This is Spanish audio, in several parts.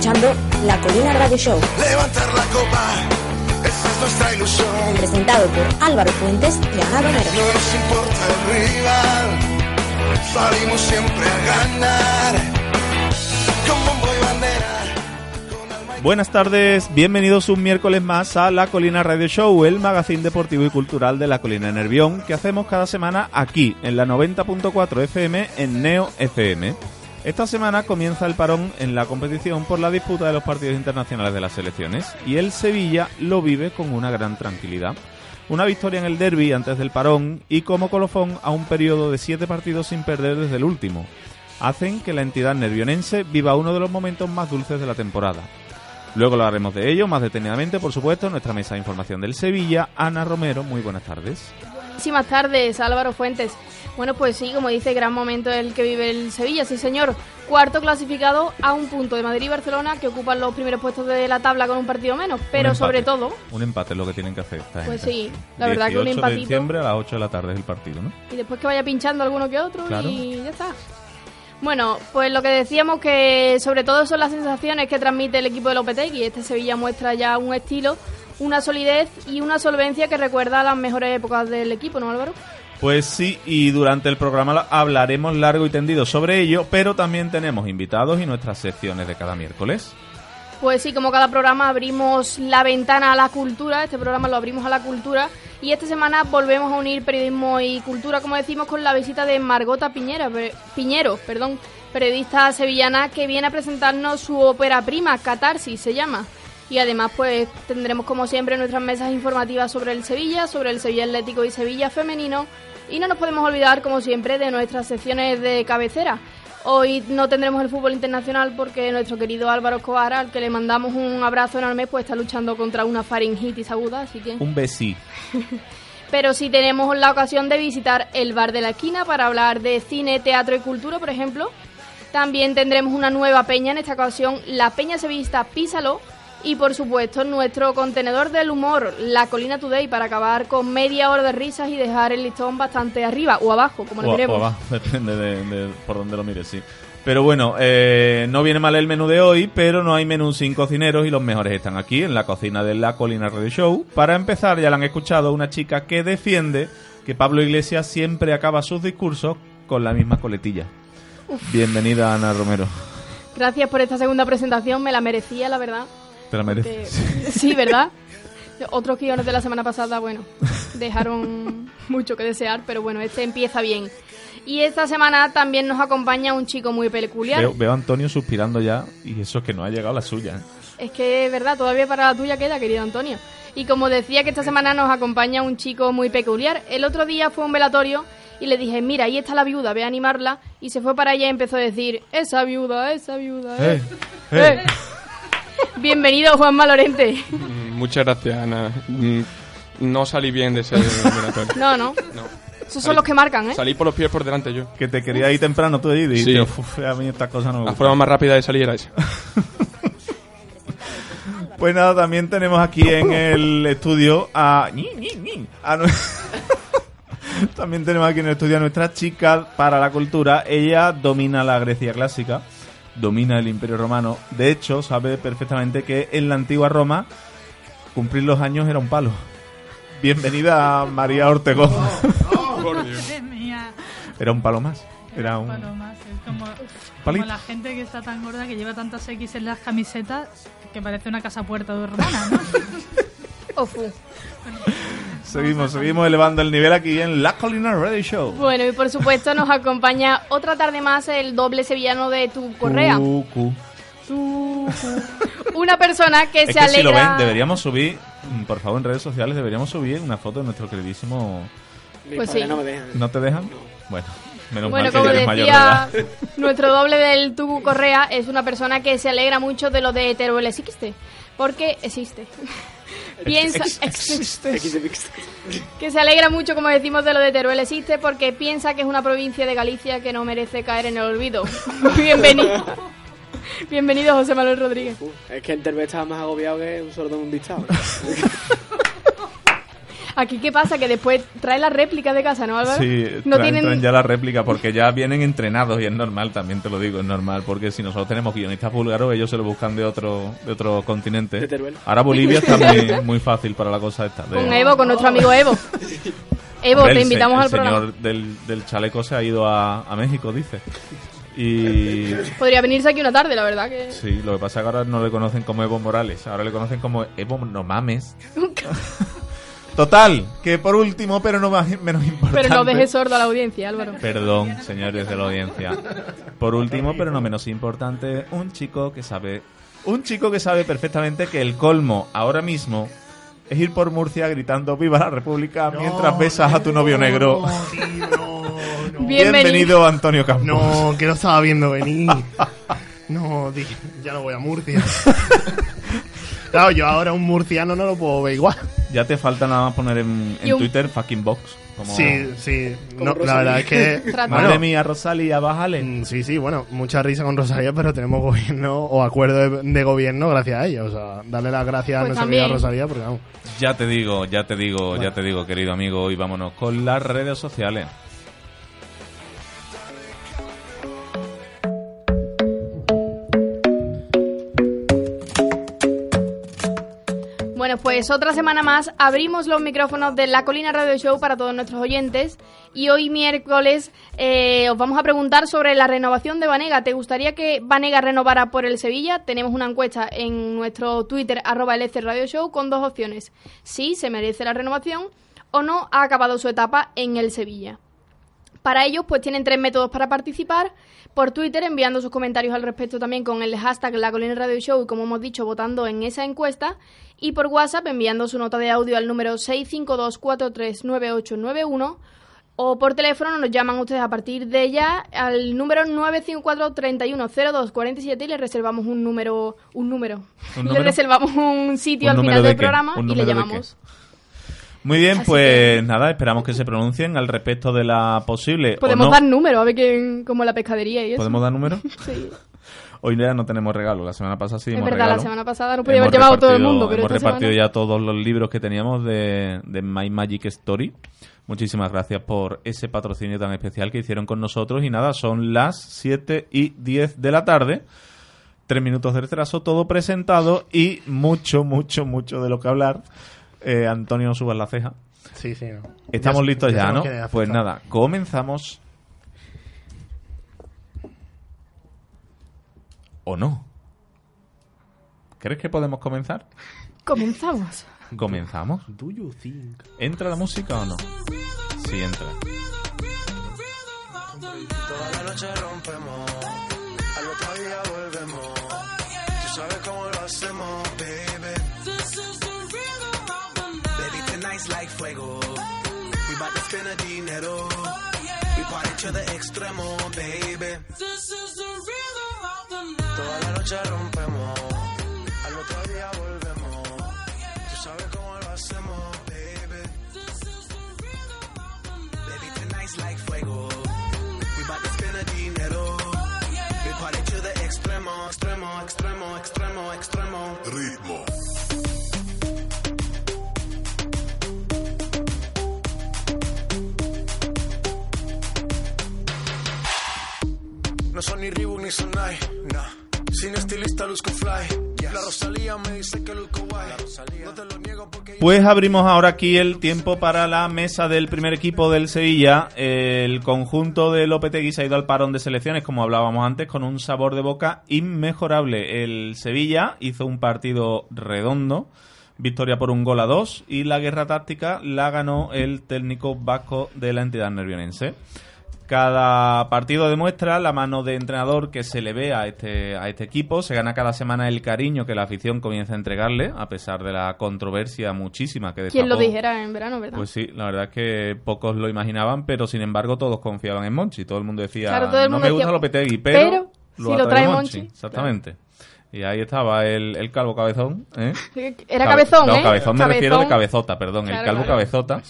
Escuchando La Colina Radio Show, Levantar la copa, esa es nuestra ilusión. presentado por Álvaro Fuentes y Ana Romero. No nos importa el rival, salimos siempre a ganar. Con bombo y bandera, con alma y Buenas tardes, bienvenidos un miércoles más a La Colina Radio Show, el magazine deportivo y cultural de La Colina de Nervión, que hacemos cada semana aquí, en la 90.4 FM, en Neo FM. Esta semana comienza el parón en la competición por la disputa de los partidos internacionales de las selecciones, y el Sevilla lo vive con una gran tranquilidad. Una victoria en el derby antes del parón y como colofón a un periodo de siete partidos sin perder desde el último. Hacen que la entidad nervionense viva uno de los momentos más dulces de la temporada. Luego lo haremos de ello más detenidamente, por supuesto, en nuestra mesa de información del Sevilla. Ana Romero, muy buenas tardes. Buenísimas tardes, Álvaro Fuentes. Bueno, pues sí, como dice, gran momento el que vive el Sevilla, sí señor. Cuarto clasificado a un punto de Madrid y Barcelona, que ocupan los primeros puestos de la tabla con un partido menos. Pero sobre todo, Un empate es lo que tienen que hacer esta Pues gente. sí, la verdad que un 18 de empatito. diciembre a las 8 de la tarde es el partido, ¿no? y después que vaya pinchando alguno que otro Claro. y ya está. Bueno, pues lo que decíamos que sobre todo son las sensaciones que transmite el equipo de Lopetegui. Este Sevilla muestra ya un estilo, una solidez y una solvencia que recuerda a las mejores épocas del equipo, ¿no, Álvaro? Pues sí, y durante el programa la- hablaremos largo y tendido sobre ello, pero también tenemos invitados y nuestras secciones de cada miércoles. Pues sí, como cada programa abrimos la ventana a la cultura, este programa lo abrimos a la cultura y esta semana volvemos a unir periodismo y cultura, como decimos, con la visita de Margota Piñera, Piñero, perdón, periodista sevillana que viene a presentarnos su ópera prima, Catarsis se llama. Y además pues tendremos como siempre nuestras mesas informativas sobre el Sevilla, sobre el Sevilla Atlético y Sevilla Femenino y no nos podemos olvidar como siempre de nuestras secciones de cabecera. Hoy no tendremos el fútbol internacional porque nuestro querido Álvaro Escobar, al que le mandamos un abrazo enorme, pues está luchando contra una faringitis aguda, así que... Un besí. Pero sí tenemos la ocasión de visitar el bar de la esquina para hablar de cine, teatro y cultura, por ejemplo. También tendremos una nueva peña, en esta ocasión la Peña Sevillista Písalo. Y por supuesto nuestro contenedor del humor, la Colina Today, para acabar con media hora de risas y dejar el listón bastante arriba o abajo, como lo O- o queremos. abajo, depende de, de por donde lo mires, sí. Pero bueno, eh, no viene mal el menú de hoy, pero no hay menú sin cocineros y los mejores están aquí en la cocina de La Colina Radio Show. Para empezar, ya la han escuchado, una chica que defiende que Pablo Iglesias siempre acaba sus discursos con la misma coletilla. Bienvenida, Ana Romero. Gracias por esta segunda presentación, me la merecía, la verdad. Te la mereces. Sí, ¿verdad? Otros guiones de la semana pasada, bueno, dejaron mucho que desear, pero bueno, este empieza bien. Y esta semana también nos acompaña un chico muy peculiar. Veo, veo a Antonio suspirando ya y eso es que no ha llegado la suya. ¿eh? Es que es verdad, todavía para la tuya queda, querido Antonio. Y como decía que esta semana nos acompaña un chico muy peculiar. El otro día fue un velatorio y le dije, mira, ahí está la viuda, ve a animarla. Y se fue para allá y empezó a decir, esa viuda, esa viuda. ¡Eh! Eh. ¡Eh! Bienvenido, Juan Malorente. Mm, Muchas gracias, Ana. Mm, No salí bien de ese velatorio. No, no. No. Esos son los que marcan, ¿eh? Salí por los pies por delante yo. Que te quería ir temprano tú y dijiste, Sí. "Uf, a mí estas cosas no me La gustan". forma más rápida de salir era esa. Pues nada, también tenemos aquí en el estudio a... ñi, ñi, ñi, a nue- también tenemos aquí en el estudio a nuestra chica para la cultura. Ella domina la Grecia clásica, domina el Imperio Romano. De hecho, sabe perfectamente que en la antigua Roma cumplir los años era un palo. Bienvenida María Ortegón. Por Dios. Madre mía, Era un palo más. Era un... palomas. Es como, Palito. como la gente que está tan gorda que lleva tantas X en las camisetas que parece una casa puerta de hermana, ¿no? Ofu. Seguimos, seguimos elevando el nivel aquí en La Colina Radio Show. Bueno, y por supuesto nos acompaña otra tarde más el doble sevillano de tu correa. Cu, cu. Una persona que Es se que si lo alegra. ven, deberíamos subir, mm, por favor, en redes sociales, deberíamos subir una foto de nuestro queridísimo... Pues padres sí. no me dejan. ¿No te dejan? Bueno, menos Bueno, mal que como ya eres mayor de edad. decía nuestro doble del tubo correa, es una persona que se alegra mucho de lo de Teruel existe. Porque existe. Piensa, existe. Que se alegra mucho, como decimos, de lo de Teruel existe porque piensa que es una provincia de Galicia que no merece caer en el olvido. Bienvenido. Bienvenido, José Manuel Rodríguez. Uh, es que en Teruel estaba más agobiado que un sordo en un dictado. Aquí, ¿qué pasa? Que después trae la réplica de casa, ¿no, Álvaro? Sí, no traen, tienen... traen ya la réplica porque ya vienen entrenados y es normal, también te lo digo, es normal, porque si nosotros tenemos guionistas búlgaros, ellos se lo buscan de otro de otro continente. De Teruel. Ahora Bolivia está muy, muy fácil para la cosa esta. de- Con Evo, con nuestro amigo Evo. Evo, Hombre, te el se- invitamos el al programa. señor del, del chaleco se ha ido a, a México, dice. Y Podría venirse aquí una tarde, la verdad que... sí, lo que pasa es que ahora no le conocen como Evo Morales, ahora le conocen como Evo No Mames. Total, que por último, pero no más, menos importante. Pero no dejes sordo a la audiencia, Álvaro. Perdón, señores de la audiencia. Por último, pero no menos importante, un chico que sabe, un chico que sabe perfectamente que el colmo ahora mismo es ir por Murcia gritando "Viva la República" mientras besas a tu novio negro. Bienvenido, Antonio Campos. No, que lo estaba viendo venir. No, tío, ya no voy a Murcia. Claro, yo ahora un murciano no lo puedo ver igual. Ya te falta nada más poner en, en Y un- Twitter fucking box. Como, Sí, sí. No, la verdad es que. Madre mía, Rosalía, bájale. mm, Sí, sí, bueno, mucha risa con Rosalía, pero tenemos gobierno o acuerdo de, de gobierno gracias a ella. O sea, darle las gracias a Pues nuestra también. querida Rosalía, porque vamos. Ya te digo, ya te digo, ya te digo, querido amigo, y vámonos con las redes sociales. Pues otra semana más abrimos los micrófonos de La Colina Radio Show para todos nuestros oyentes y hoy miércoles eh, os vamos a preguntar sobre la renovación de Vanega. ¿Te gustaría que Vanega renovara por el Sevilla? Tenemos una encuesta en nuestro Twitter arroba LC Radio Show con dos opciones. Sí, se merece la renovación o no ha acabado su etapa en el Sevilla. Para ello, pues tienen tres métodos para participar. Por Twitter, enviando sus comentarios al respecto también con el hashtag La Colina Radio Show y como hemos dicho, votando en esa encuesta. Y por WhatsApp, enviando su nota de audio al número 652439891. O por teléfono nos llaman ustedes a partir de ya al número 954-310247 y les reservamos un número. Un número. ¿Un Les número? reservamos un sitio ¿Un al final de del qué? programa ¿Un y le llamamos. Muy bien, Así pues que- nada, esperamos que se pronuncien al respecto de la posible. o Podemos no. dar número, a ver quién. como la pescadería y eso. ¿Podemos dar número? Sí. Hoy ya no tenemos regalo, la semana pasada sí Es verdad, regalo. la semana pasada no podía haber Hemos llamado todo el repartido- mundo, pero Hemos esta repartido semana- ya todos los libros que teníamos de, de My Magic Story. Muchísimas gracias por ese patrocinio tan especial que hicieron con nosotros. Y nada, son las 7 y 10 de la tarde. Tres minutos de retraso, todo presentado y mucho, mucho, mucho de lo que hablar. Eh, Antonio, subas la ceja. Sí, sí, no. Estamos Ya- listos ya, ¿no? Pues nada, comenzamos. ¿O no? ¿Crees que podemos comenzar? Comenzamos. ¿Comenzamos? Do you think? ¿Entra la música o no? Sí, entra. Toda la noche rompemos, al otro día volvemos. Tú sabes cómo lo hacemos, baby. Baby, tonight's like fuego. We bout to spend a dinero. We party to the extremo, baby. Toda la noche rompemos, al otro día volvemos. Tú sabes cómo lo hacemos, baby. Baby, tonight's like fuego. We bout to spend dinero. We party to the extremo, extremo, extremo, extremo, extremo. Ritmo. No son ni Reebok ni Sonai. Sin estilista luzco fly. La Rosalía me dice que luzco guay. No te lo niego porque Pues abrimos ahora aquí el tiempo para la mesa del primer equipo del Sevilla. El conjunto de Lopetegui se ha ido al parón de selecciones, como hablábamos antes, con un sabor de boca inmejorable. El Sevilla hizo un partido redondo, victoria por un gol a dos y la guerra táctica la ganó el técnico vasco de la entidad nervionense. Cada partido demuestra la mano de entrenador que se le ve a este, a este equipo. Se gana cada semana el cariño que la afición comienza a entregarle, a pesar de la controversia muchísima que ¿Quién lo destapó. dijera en verano, verdad? Pues sí, la verdad es que pocos lo imaginaban, pero sin embargo todos confiaban en Monchi. Todo el mundo decía, Claro, todo el no me gusta decía, Lopetegui, pero, pero si lo trae Monchi". Exactamente. Y ahí estaba el, el calvo cabezón. ¿eh? Era Cabe- cabezón, no, ¿eh? cabezón me refiero de cabezota, perdón. el calvo claro. cabezota,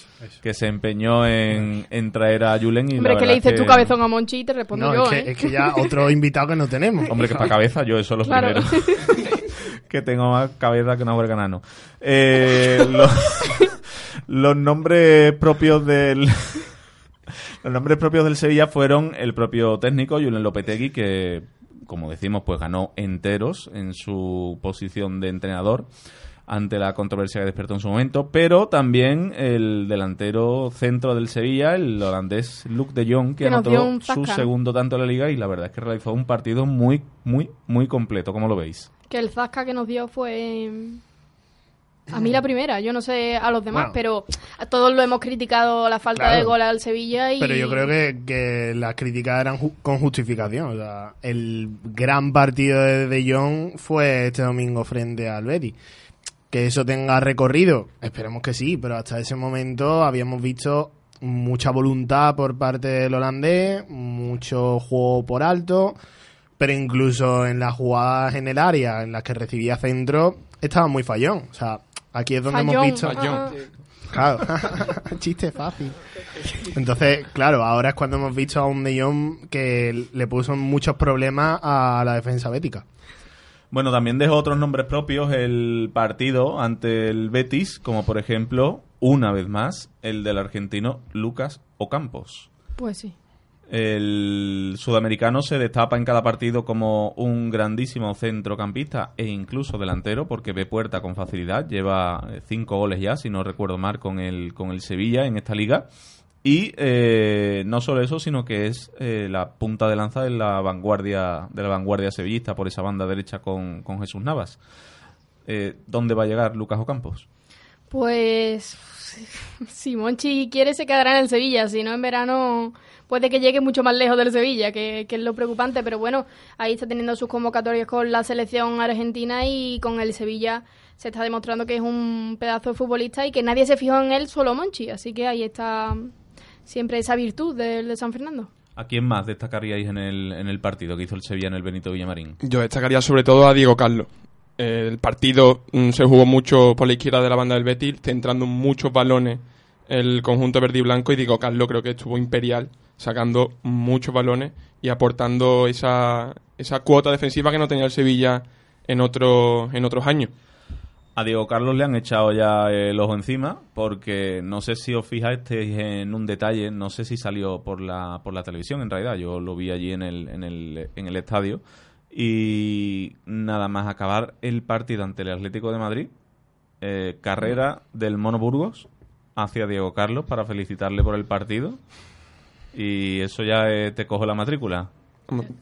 que se empeñó en, en traer a Julen y Hombre, la que le dices tu cabezón a Monchi y te respondo No, yo, es que, ¿eh? es que ya otro invitado que no tenemos. Hombre, que para cabeza, yo eso es lo Claro. primero. que tengo más cabeza que una huelga nano. Eh, los, los nombres propios del... Los nombres propios del Sevilla fueron el propio técnico, Julen Lopetegui, que, como decimos, pues ganó enteros en su posición de entrenador ante la controversia que despertó en su momento, pero también el delantero centro del Sevilla, el holandés Luke de Jong, que, Que anotó su segundo tanto en la liga y la verdad es que realizó un partido muy, muy, muy completo, como lo veis. Que el zasca que nos dio fue... A mí la primera, yo no sé a los demás, Bueno. pero a todos lo hemos criticado la falta Claro. de gol al Sevilla y... Pero yo creo que, que las críticas eran ju- con justificación. O sea, el gran partido de De Jong fue este domingo frente al Betis. Que eso tenga recorrido, esperemos que sí, pero hasta ese momento habíamos visto mucha voluntad por parte del holandés, mucho juego por alto, pero incluso en las jugadas en el área, en las que recibía centro, estaba muy fallón. O sea, aquí es donde hemos Fallón, visto... ah, Claro, chiste fácil. Entonces, claro, ahora es cuando hemos visto a un De Jong que le puso muchos problemas a la defensa bética. Bueno, también dejó otros nombres propios el partido ante el Betis, como por ejemplo, una vez más, el del argentino Lucas Ocampos. Pues sí. El sudamericano se destapa en cada partido como un grandísimo centrocampista e incluso delantero, porque ve puerta con facilidad. Lleva eh, cinco goles ya, si no recuerdo mal, con el, con el Sevilla en esta liga. Y eh, no solo eso, sino que es eh, la punta de lanza de la vanguardia de la vanguardia sevillista por esa banda derecha con, con Jesús Navas. ¿Dónde va a llegar Lucas Ocampos? Pues si Monchi quiere se quedará en el Sevilla, si no en verano puede que llegue mucho más lejos del Sevilla, que, que es lo preocupante, pero bueno, ahí está teniendo sus convocatorias con la selección argentina y con el Sevilla se está demostrando que es un pedazo de futbolista y que nadie se fijó en él, solo Monchi, así que ahí está siempre esa virtud del de San Fernando. ¿A quién más destacaríais en el, en el partido que hizo el Sevilla en el Benito Villamarín? Yo destacaría sobre todo a Diego Carlos. Eh, El partido mm, se jugó mucho por la izquierda de la banda del Betis, centrando muchos balones el conjunto verde y blanco y Diego Carlos creo que estuvo imperial, sacando muchos balones y aportando esa, esa cuota defensiva que no tenía el Sevilla en, otro, en otros años. A Diego Carlos le han echado ya el ojo encima porque no sé si os fijasteis en un detalle, no sé si salió por la, por la televisión en realidad, yo lo vi allí en el, en el, en el estadio y nada más acabar el partido ante el Atlético de Madrid, eh, carrera del Mono Burgos hacia Diego Carlos para felicitarle por el partido y eso ya eh, te cojo la matrícula.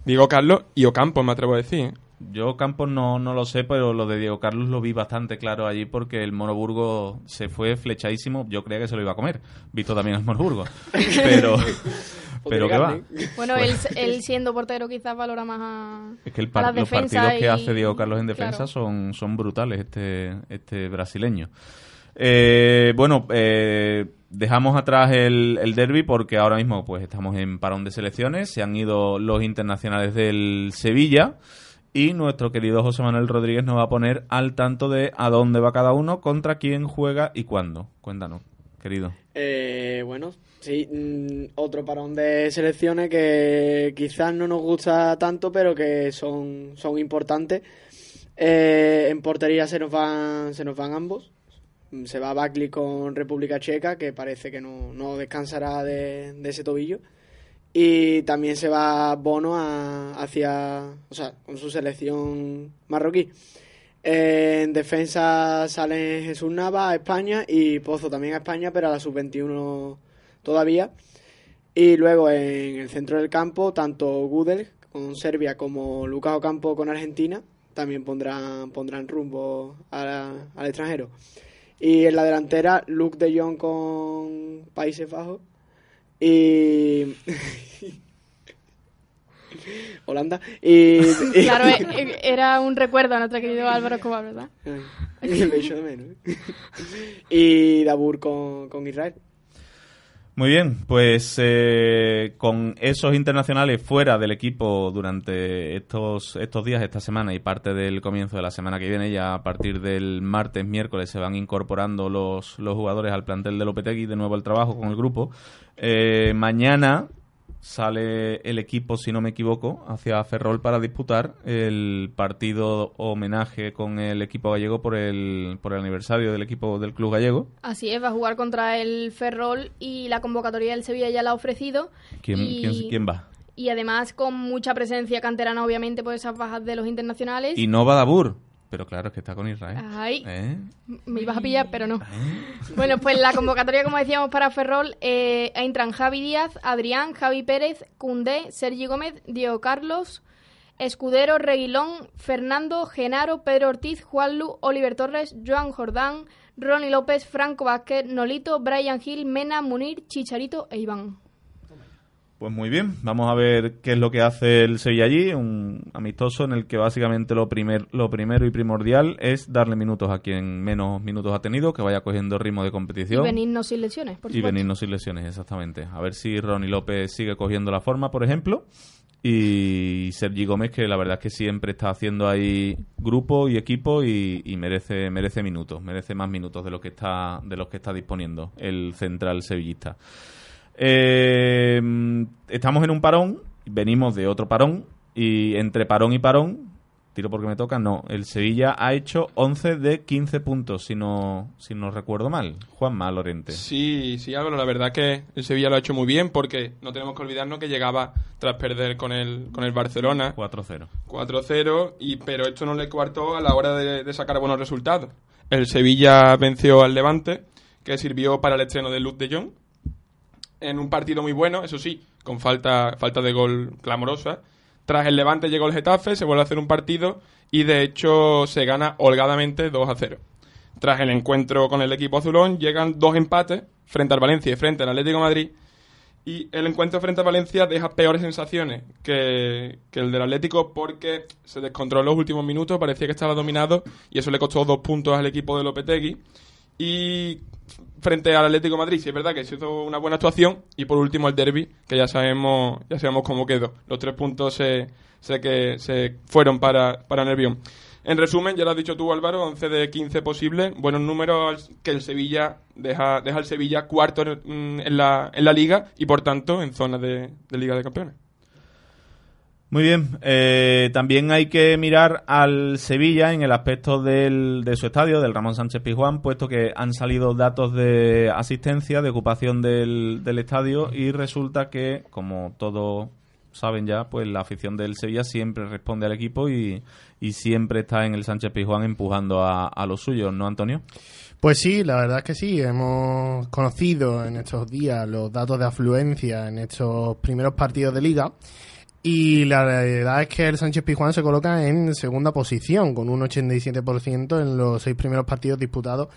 Diego Carlos y Ocampo, me atrevo a decir. Yo Campos no, no lo sé, pero lo de Diego Carlos lo vi bastante claro allí porque el Monoburgo se fue flechadísimo. Yo creía que se lo iba a comer, visto también el Monoburgo. Pero, pero ¿qué va? Bueno, él, él siendo portero quizás valora más a, Es que el a par- las los partidos que hace Diego Carlos en defensa claro. son, son brutales, este, este brasileño. Eh, bueno, eh, dejamos atrás el, el derby porque ahora mismo pues estamos en parón de selecciones. Se han ido los internacionales del Sevilla y nuestro querido José Manuel Rodríguez nos va a poner al tanto de a dónde va cada uno, contra quién juega y cuándo. Cuéntanos, querido. Eh, bueno, sí, mm, otro parón de selecciones que quizás no nos gusta tanto, pero que son, son importantes. Eh, en portería se nos van, se nos van ambos. Mm, Se va Bakley con República Checa, que parece que no, no descansará de, de ese tobillo. Y también se va Bono a- hacia, o sea, con su selección marroquí. En defensa salen Jesús Nava a España y Pozo también a España, pero a la sub-21 todavía. Y luego en el centro del campo, tanto Gudel con Serbia como Lucas Ocampo con Argentina, también pondrán, pondrán rumbo la- al extranjero. Y en la delantera, Luke de Jong con Países Bajos y... Holanda y... y- Claro, eh, eh, era un recuerdo a nuestro querido Álvaro Escobar, ¿verdad? Ay, me echo de menos. y Dabur con, con Israel. Muy bien, pues eh, con esos internacionales fuera del equipo durante estos, estos días, esta semana y parte del comienzo de la semana que viene, ya a partir del martes, miércoles, se van incorporando los, los jugadores al plantel de Lopetegui de nuevo al trabajo con el grupo. Eh, mañana sale el equipo, si no me equivoco, hacia Ferrol para disputar el partido homenaje con el equipo gallego por el, por el aniversario del equipo del club gallego. Así es, va a jugar contra el Ferrol y la convocatoria del Sevilla ya la ha ofrecido. ¿Quién, y, quién, quién va? Y además con mucha presencia canterana, obviamente, por esas bajas de los internacionales. Y no va Dabur. Pero claro, es que está con Israel. Ay. ¿Eh? Me ibas a pillar, pero no. Bueno, pues la convocatoria, como decíamos, para Ferrol, eh, entran Javi Díaz, Adrián, Javi Pérez, Cundé, Sergi Gómez, Diego Carlos, Escudero, Reguilón, Fernando, Genaro, Pedro Ortiz, Juanlu, Oliver Torres, Joan Jordán, Ronnie López, Franco Vázquez, Nolito, Brian Gil, Mena, Munir, Chicharito e Iván. Pues muy bien, vamos a ver qué es lo que hace el Sevilla allí, un amistoso en el que básicamente lo, primer, lo primero y primordial es darle minutos a quien menos minutos ha tenido, que vaya cogiendo ritmo de Y competición. venirnos sin lesiones, por y supuesto. venirnos sin lesiones, exactamente. A ver si Ronnie López sigue cogiendo la forma, por ejemplo. Y Sergi Gómez, que la verdad es que siempre está haciendo ahí grupo y equipo y, y merece, merece minutos, merece más minutos de los que está, de los que está disponiendo el central sevillista. Eh, estamos en un parón, venimos de otro parón, y entre parón y parón, tiro porque me toca, no, el Sevilla ha hecho 11 de 15 puntos, si no, si no recuerdo mal. Juanma Lorente. Sí, sí, Álvaro, la verdad que el Sevilla lo ha hecho muy bien porque no tenemos que olvidarnos que llegaba tras perder con el, con el Barcelona 4-0. 4-0, y, pero esto no le coartó a la hora de, de sacar buenos resultados. El Sevilla venció al Levante, que sirvió para el estreno de Luke de Jong, en un partido muy bueno, eso sí, con falta, falta de gol clamorosa. Tras el Levante llegó el Getafe, se vuelve a hacer un partido y de hecho se gana holgadamente 2 a 0. Tras el encuentro con el equipo azulón llegan dos empates frente al Valencia y frente al Atlético Madrid y el encuentro frente a Valencia deja peores sensaciones que, que el del Atlético porque se descontroló los últimos minutos, parecía que estaba dominado y eso le costó dos puntos al equipo de Lopetegui. Y frente al Atlético Madrid, sí es verdad que hizo una buena actuación. Y por último el derby, que ya sabemos, ya sabemos cómo quedó. Los tres puntos se, se, que, se fueron para, para Nervión. En resumen, ya lo has dicho tú, Álvaro, 11 de 15 posibles. Buenos números que el Sevilla deja, deja al Sevilla cuarto en, en la, en la liga y por tanto en zona de Liga de Campeones. Muy bien, eh, también hay que mirar al Sevilla en el aspecto del, de su estadio, del Ramón Sánchez Pizjuán, puesto que han salido datos de asistencia, de ocupación del, del estadio y resulta que, como todos saben ya, pues la afición del Sevilla siempre responde al equipo y, y siempre está en el Sánchez Pizjuán empujando a, a los suyos, ¿no, Antonio? Pues sí, la verdad es que sí. Hemos conocido en estos días los datos de afluencia en estos primeros partidos de liga. Y la realidad es que el Sánchez Pizjuán se coloca en segunda posición, con un 87% en los seis primeros partidos disputados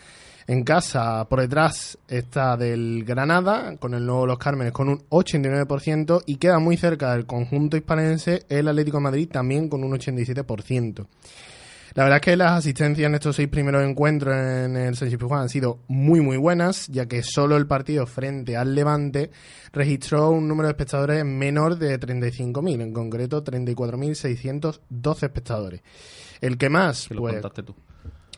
en casa. Por detrás está del Granada, con el nuevo Los Cármenes, con un 89%. Y queda muy cerca del conjunto hispanense el Atlético de Madrid, también con un 87%. La verdad es que las asistencias en estos seis primeros encuentros en el Sánchez Pizjuán han sido muy muy buenas, ya que solo el partido frente al Levante registró un número de espectadores menor de 35.000, en concreto 34.612 espectadores. El que más, Que lo pues, contaste tú.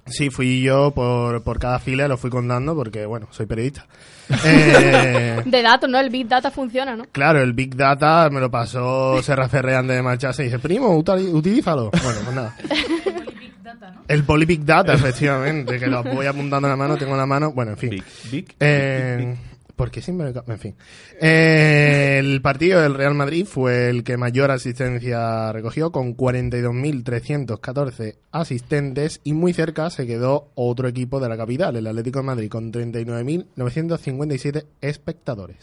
Sí, fui yo por, por cada fila, lo fui contando porque, bueno, soy periodista. Eh, De datos, ¿no? El Big Data funciona, ¿no? claro, el Big Data me lo pasó Serra Ferre antes de marcharse y dice, primo, utilízalo. Bueno, pues nada. Big Data, ¿no? El Poly Big Data, efectivamente, que lo voy apuntando en la mano, tengo en la mano, bueno, en fin. Big, big, Eh, big, big. ¿Por qué siempre me ca- En fin. Eh, el partido del Real Madrid fue el que mayor asistencia recogió, con 42.314 asistentes, y muy cerca se quedó otro equipo de la capital, el Atlético de Madrid, con 39.957 espectadores.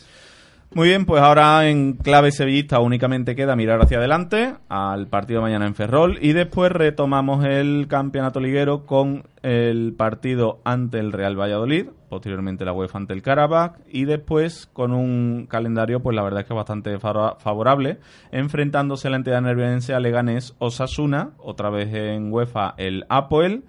Muy bien, pues ahora en clave sevillista únicamente queda mirar hacia adelante al partido mañana en Ferrol y después retomamos el campeonato liguero con el partido ante el Real Valladolid, posteriormente la UEFA ante el Karabakh y después con un calendario pues la verdad es que bastante favorable, enfrentándose la entidad nerviense a Leganés Osasuna, otra vez en UEFA el Apoel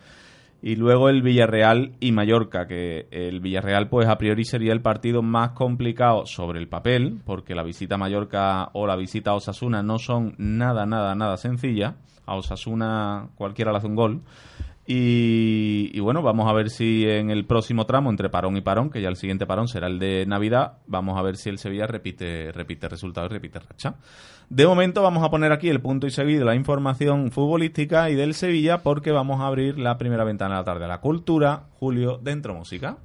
y luego el Villarreal y Mallorca, que el Villarreal pues a priori sería el partido más complicado sobre el papel, porque la visita a Mallorca o la visita a Osasuna no son nada, nada, nada sencillas. A Osasuna cualquiera le hace un gol. Y, bueno, vamos a ver si en el próximo tramo, entre parón y parón, que ya el siguiente parón será el de Navidad, vamos a ver si el Sevilla repite, repite resultados y repite racha. De momento vamos a poner aquí el punto y seguido la información futbolística y del Sevilla porque vamos a abrir la primera ventana de la tarde. La cultura, Julio, dentro música.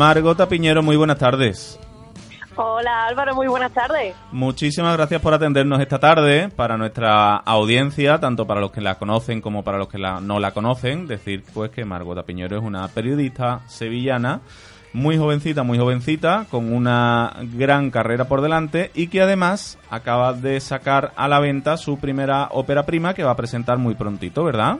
Margota Piñero, muy buenas tardes. Hola Álvaro, muy buenas tardes. Muchísimas gracias por atendernos esta tarde para nuestra audiencia, tanto para los que la conocen como para los que la- no la conocen. Decir pues que Margota Piñero es una periodista sevillana, muy jovencita, muy jovencita, con una gran carrera por delante y que además acaba de sacar a la venta su primera ópera prima que va a presentar muy prontito, ¿verdad?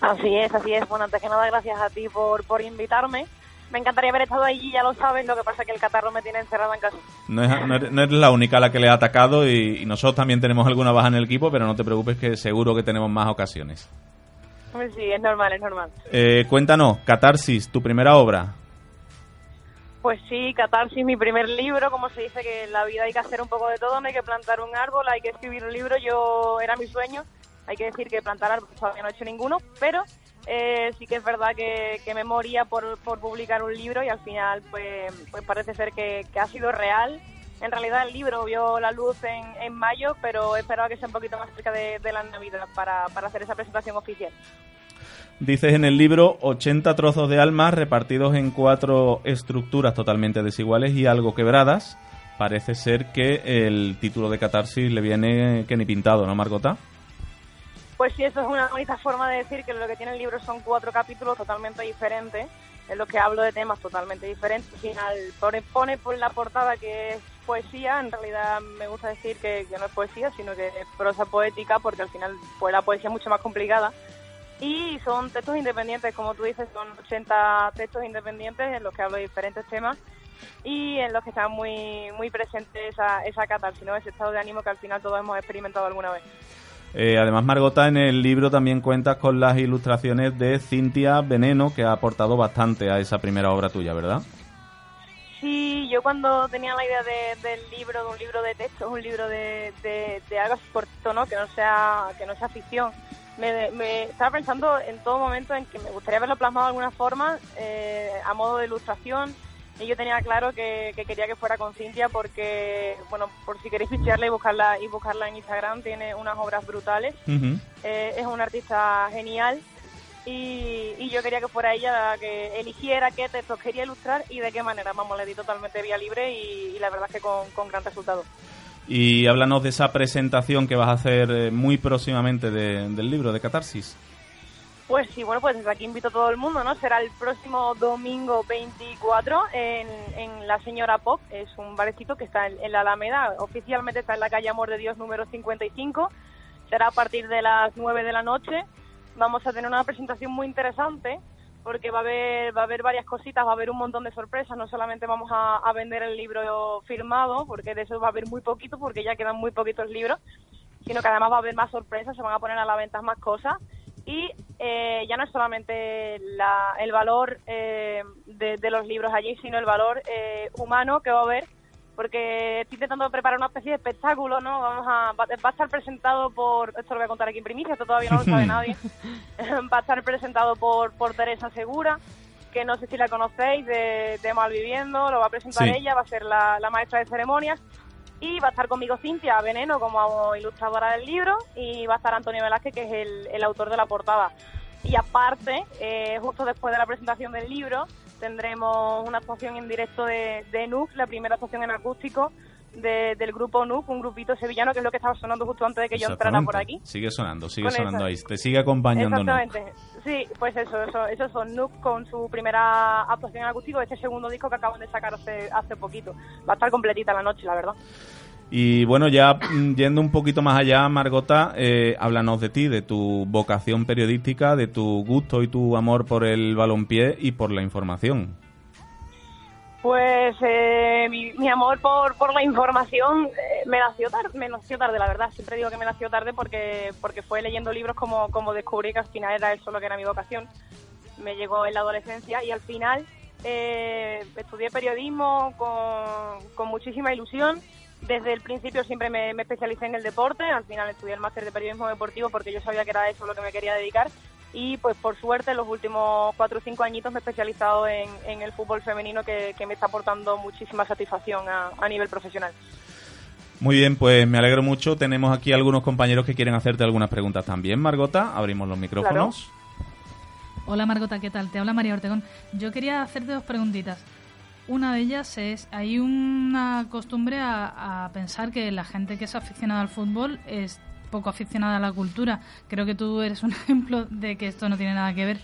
Así es, así es. Bueno, antes que nada, gracias a ti por, por invitarme. Me encantaría haber estado allí, ya lo sabes, lo que pasa es que el catarro me tiene encerrada en casa. No, es- no eres, no eres la única a la que le ha atacado y, y nosotros también tenemos alguna baja en el equipo, pero no te preocupes que seguro que tenemos más ocasiones. Pues Sí, es normal, es normal. Eh, cuéntanos, Catarsis, tu primera obra. Pues sí, Catarsis, mi primer libro, como se dice que en la vida hay que hacer un poco de todo, no hay que plantar un árbol, hay que escribir un libro, yo era mi sueño, hay que decir que plantar árboles todavía no he hecho ninguno, pero eh, sí que es verdad que, me moría por, publicar un libro y al final pues, pues parece ser que, ha sido real. En realidad el libro vio la luz en, en mayo, pero esperaba que sea un poquito más cerca de, de la Navidad para, hacer esa presentación oficial. Dices en el libro 80 trozos de alma repartidos en cuatro estructuras totalmente desiguales y algo quebradas. Parece ser que el título de Catarsis le viene que ni pintado, ¿no, Margota? Pues sí, eso es una bonita forma de decir que lo que tiene el libro son cuatro capítulos totalmente diferentes, en los que hablo de temas totalmente diferentes. Al final pone, por la portada que es poesía, en realidad me gusta decir que, que no es poesía, sino que es prosa poética, porque al final pues la poesía es mucho más complicada. Y son textos independientes, como tú dices, son 80 textos independientes en los que hablo de diferentes temas y en los que está muy muy presente esa, esa catarsis, ¿no? ese estado de ánimo que al final todos hemos experimentado alguna vez. Eh, además, Margota, en el libro también cuentas con las ilustraciones de Cintia Veneno, que ha aportado bastante a esa primera obra tuya, ¿verdad? Sí, yo cuando tenía la idea de- del libro, de un libro de texto, un libro de, de, algo así ¿no? Que no sea, que no sea ficción, me, me estaba pensando en todo momento en que me gustaría verlo plasmado de alguna forma eh, a modo de ilustración y yo tenía claro que, que quería que fuera con Cintia porque, bueno, por si queréis ficharla y buscarla y buscarla en Instagram, tiene unas obras brutales. Eh, es una artista genial y, y yo quería que fuera ella la que eligiera qué textos quería ilustrar y de qué manera. Vamos, le di totalmente vía libre y, y la verdad es que con, con gran resultado. Y háblanos de esa presentación que vas a hacer eh, muy próximamente de- del libro de Catarsis. Pues sí, bueno, pues desde aquí invito a todo el mundo, ¿no? Será el próximo domingo 24 en, en La Señora Pop. Es un barecito que está en, en la Alameda. Oficialmente está en la calle Amor de Dios número 55. Será a partir de las 9 de la noche. Vamos a tener una presentación muy interesante porque va a haber va a haber varias cositas, va a haber un montón de sorpresas. No solamente vamos a, a vender el libro firmado, porque de eso va a haber muy poquito, porque ya quedan muy poquitos libros, sino que además va a haber más sorpresas, se van a poner a la venta más cosas y eh, ya no es solamente la- el valor eh, de, de los libros allí, sino el valor eh, humano que va a haber, porque estoy intentando preparar una especie de espectáculo, ¿no? Vamos a, va, va a estar presentado por, esto lo voy a contar aquí en primicia, esto todavía no lo sabe nadie, va a estar presentado por, por Teresa Segura, que no sé si la conocéis, de, de Malviviendo, lo va a presentar Sí. ella, va a ser la, la maestra de ceremonias, y va a estar conmigo Cintia Veneno como ilustradora del libro y va a estar Antonio Velázquez, que es el, autor de la portada. Y aparte, eh, justo después de la presentación del libro, tendremos una actuación en directo de, de la primera actuación en acústico de- del grupo NUC, un grupito sevillano, que es lo que estaba sonando justo antes de que yo entrara por aquí. Sigue sonando, sigue Con sonando ahí. Te sigue acompañando. Exactamente. Sí, pues eso, eso, esos son Nook con su primera actuación acústico este segundo disco que acaban de sacar hace, hace poquito. Va a estar completita la noche, la verdad. Y bueno, ya mm, yendo un poquito más allá, Margota, eh, háblanos de ti, de tu vocación periodística, de tu gusto y tu amor por el balompié y por la información. Pues eh, mi, amor por, la información eh, me nació tarde, me nació tarde, la verdad. Siempre digo que me nació tarde porque fue leyendo libros como, descubrí que al final era eso lo que era mi vocación. Me llegó en la adolescencia y al final eh, estudié periodismo con, con muchísima ilusión. Desde el principio siempre me, me especialicé en el deporte. Al final estudié el máster de periodismo deportivo porque yo sabía que era eso lo que me quería dedicar. Y pues por suerte en los últimos cuatro o cinco añitos me he especializado en, en el fútbol femenino que, que me está aportando muchísima satisfacción a, a nivel profesional. Muy bien, pues me alegro mucho. Tenemos aquí algunos compañeros que quieren hacerte algunas preguntas también, Margota. Abrimos los micrófonos. Hola Margota, ¿qué tal? Te habla María Ortegón. Yo quería hacerte dos preguntitas. Una de ellas es, hay una costumbre a, a pensar que la gente que es aficionada al fútbol es poco aficionada a la cultura. Creo que tú eres un ejemplo de que esto no tiene nada que ver.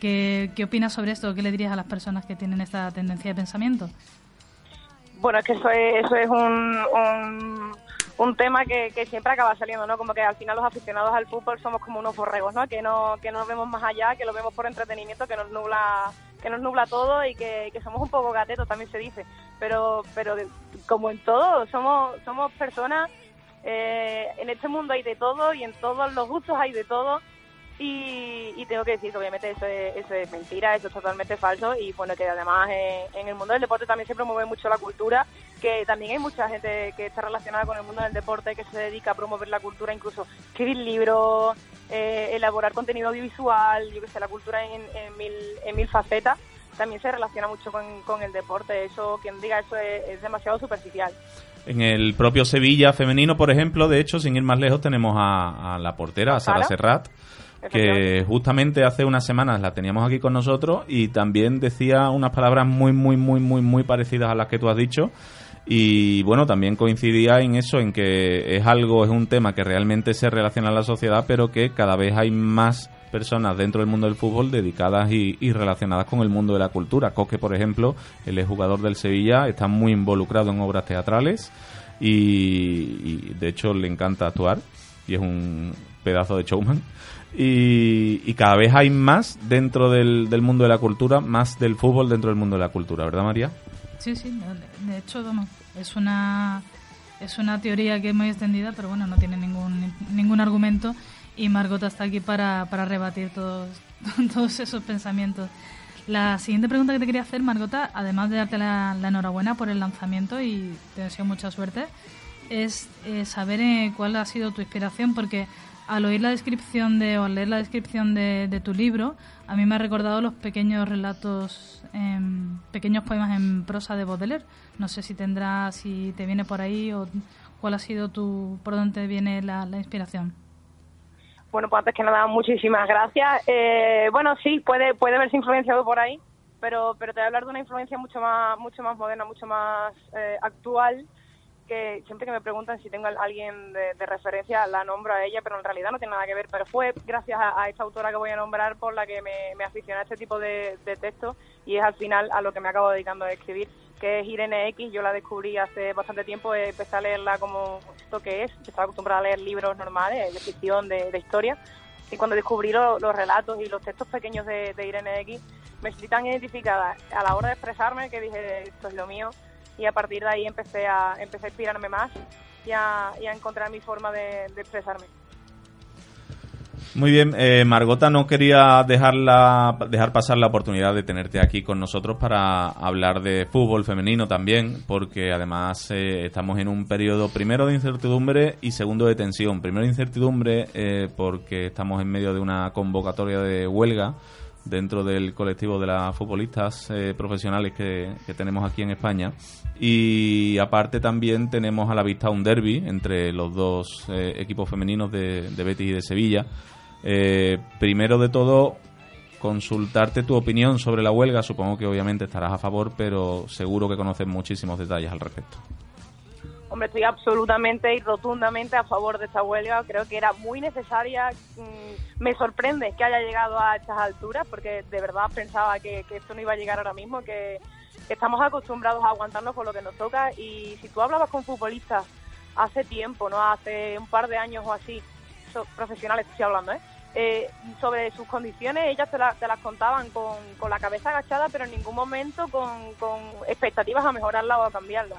¿Qué, qué opinas sobre esto? ¿Qué le dirías a las personas que tienen esta tendencia de pensamiento? Bueno, es que eso es, eso es un, un, tema que, que siempre acaba saliendo, ¿no? Como que al final los aficionados al fútbol somos como unos borregos, ¿no? Que no, que no vemos más allá, que lo vemos por entretenimiento, que nos nubla que nos nubla todo y que, que somos un poco gatetos, también se dice. Pero, pero como en todo, somos, somos personas, eh, en este mundo hay de todo y en todos los gustos hay de todo. Y, y tengo que decir que obviamente eso es, eso es mentira, eso es totalmente falso y bueno que además en, el mundo del deporte también se promueve mucho la cultura, que también hay mucha gente que está relacionada con el mundo del deporte que se dedica a promover la cultura, incluso escribir libros, eh, elaborar contenido audiovisual, yo que sé, la cultura en, en mil, en mil facetas también se relaciona mucho con, el deporte, eso quien diga eso es, es demasiado superficial. En el propio Sevilla femenino, por ejemplo, de hecho, sin ir más lejos, tenemos a, a la portera, a Sara Sara. Serrat, que justamente hace unas semanas la teníamos aquí con nosotros y también decía unas palabras muy, muy, muy, muy, muy parecidas a las que tú has dicho. Y bueno, también coincidía en eso, en que es algo, es un tema que realmente se relaciona a la sociedad, pero que cada vez hay más personas dentro del mundo del fútbol dedicadas y, y relacionadas con el mundo de la cultura. Coque, por ejemplo, el exjugador del Sevilla, está muy involucrado en obras teatrales y, de hecho le encanta actuar y es un pedazo de showman. Y, cada vez hay más dentro del, mundo de la cultura, más del fútbol dentro del mundo de la cultura, ¿verdad María? Sí, sí, de- hecho, es una es una teoría que es muy extendida, pero bueno, no tiene ningún ningún argumento y Margot está aquí para, para rebatir todos, todos esos pensamientos. La siguiente pregunta que te quería hacer, Margota, además de darte la, la enhorabuena por el lanzamiento y te deseo mucha suerte, es eh, saber eh, cuál ha sido tu inspiración, porque al oír la descripción de, o al leer la descripción de, de tu libro, a mí me ha recordado los pequeños relatos, em, pequeños poemas en prosa de Baudelaire. No sé si tendrás, si te viene por ahí o cuál ha sido tu, por dónde viene la, la inspiración. Bueno, pues antes que nada, muchísimas gracias. Eh, bueno, sí, puede, puede verse influenciado por ahí, pero, pero te voy a hablar de una influencia mucho más, mucho más moderna, mucho más eh, actual, que siempre que me preguntan si tengo a alguien de, referencia, la nombro a ella, pero en realidad no tiene nada que ver. Pero fue gracias a, a esta autora que voy a nombrar por la que me, me aficioné a este tipo de, de textos y es al final a lo que me acabo dedicando a escribir, que es Irene X. Yo la descubrí hace bastante tiempo, eh, empecé a leerla como esto que es, estaba acostumbrada a leer libros normales, de ficción, de, historia. Y cuando descubrí lo- los relatos y los textos pequeños de, de Irene X, me sentí tan identificada a la hora de expresarme que dije, esto es lo mío. Y a partir de ahí empecé a, empecé a inspirarme más y a, y a encontrar mi forma de expresarme. Muy bien, eh, Margota no quería dejar, la- dejar pasar la oportunidad de tenerte aquí con nosotros para hablar de fútbol femenino también, porque además eh, estamos en un periodo primero de incertidumbre y segundo de tensión. Primero de incertidumbre eh, porque estamos en medio de una convocatoria de huelga dentro del colectivo de las futbolistas eh, profesionales que, tenemos aquí en España. Y aparte también tenemos a la vista un derby entre los dos equipos femeninos de, de Betis y de Sevilla. Eh, primero de todo, consultarte tu opinión sobre la huelga. Supongo que obviamente estarás a favor, pero seguro que conoces muchísimos detalles al respecto. Hombre, estoy absolutamente y rotundamente a favor de esta huelga. Creo que era muy necesaria. Mm, Me sorprende que haya llegado a estas alturas, porque de verdad pensaba que, esto no iba a llegar ahora mismo, que estamos acostumbrados a aguantarnos con lo que nos toca. Y si tú hablabas con futbolistas hace tiempo, no hace un par de años o así, so- profesionales estoy hablando, ¿eh? Eh, sobre sus condiciones, ellas te, la- te las contaban con, con la cabeza agachada, pero en ningún momento con, con expectativas a mejorarla o a cambiarla.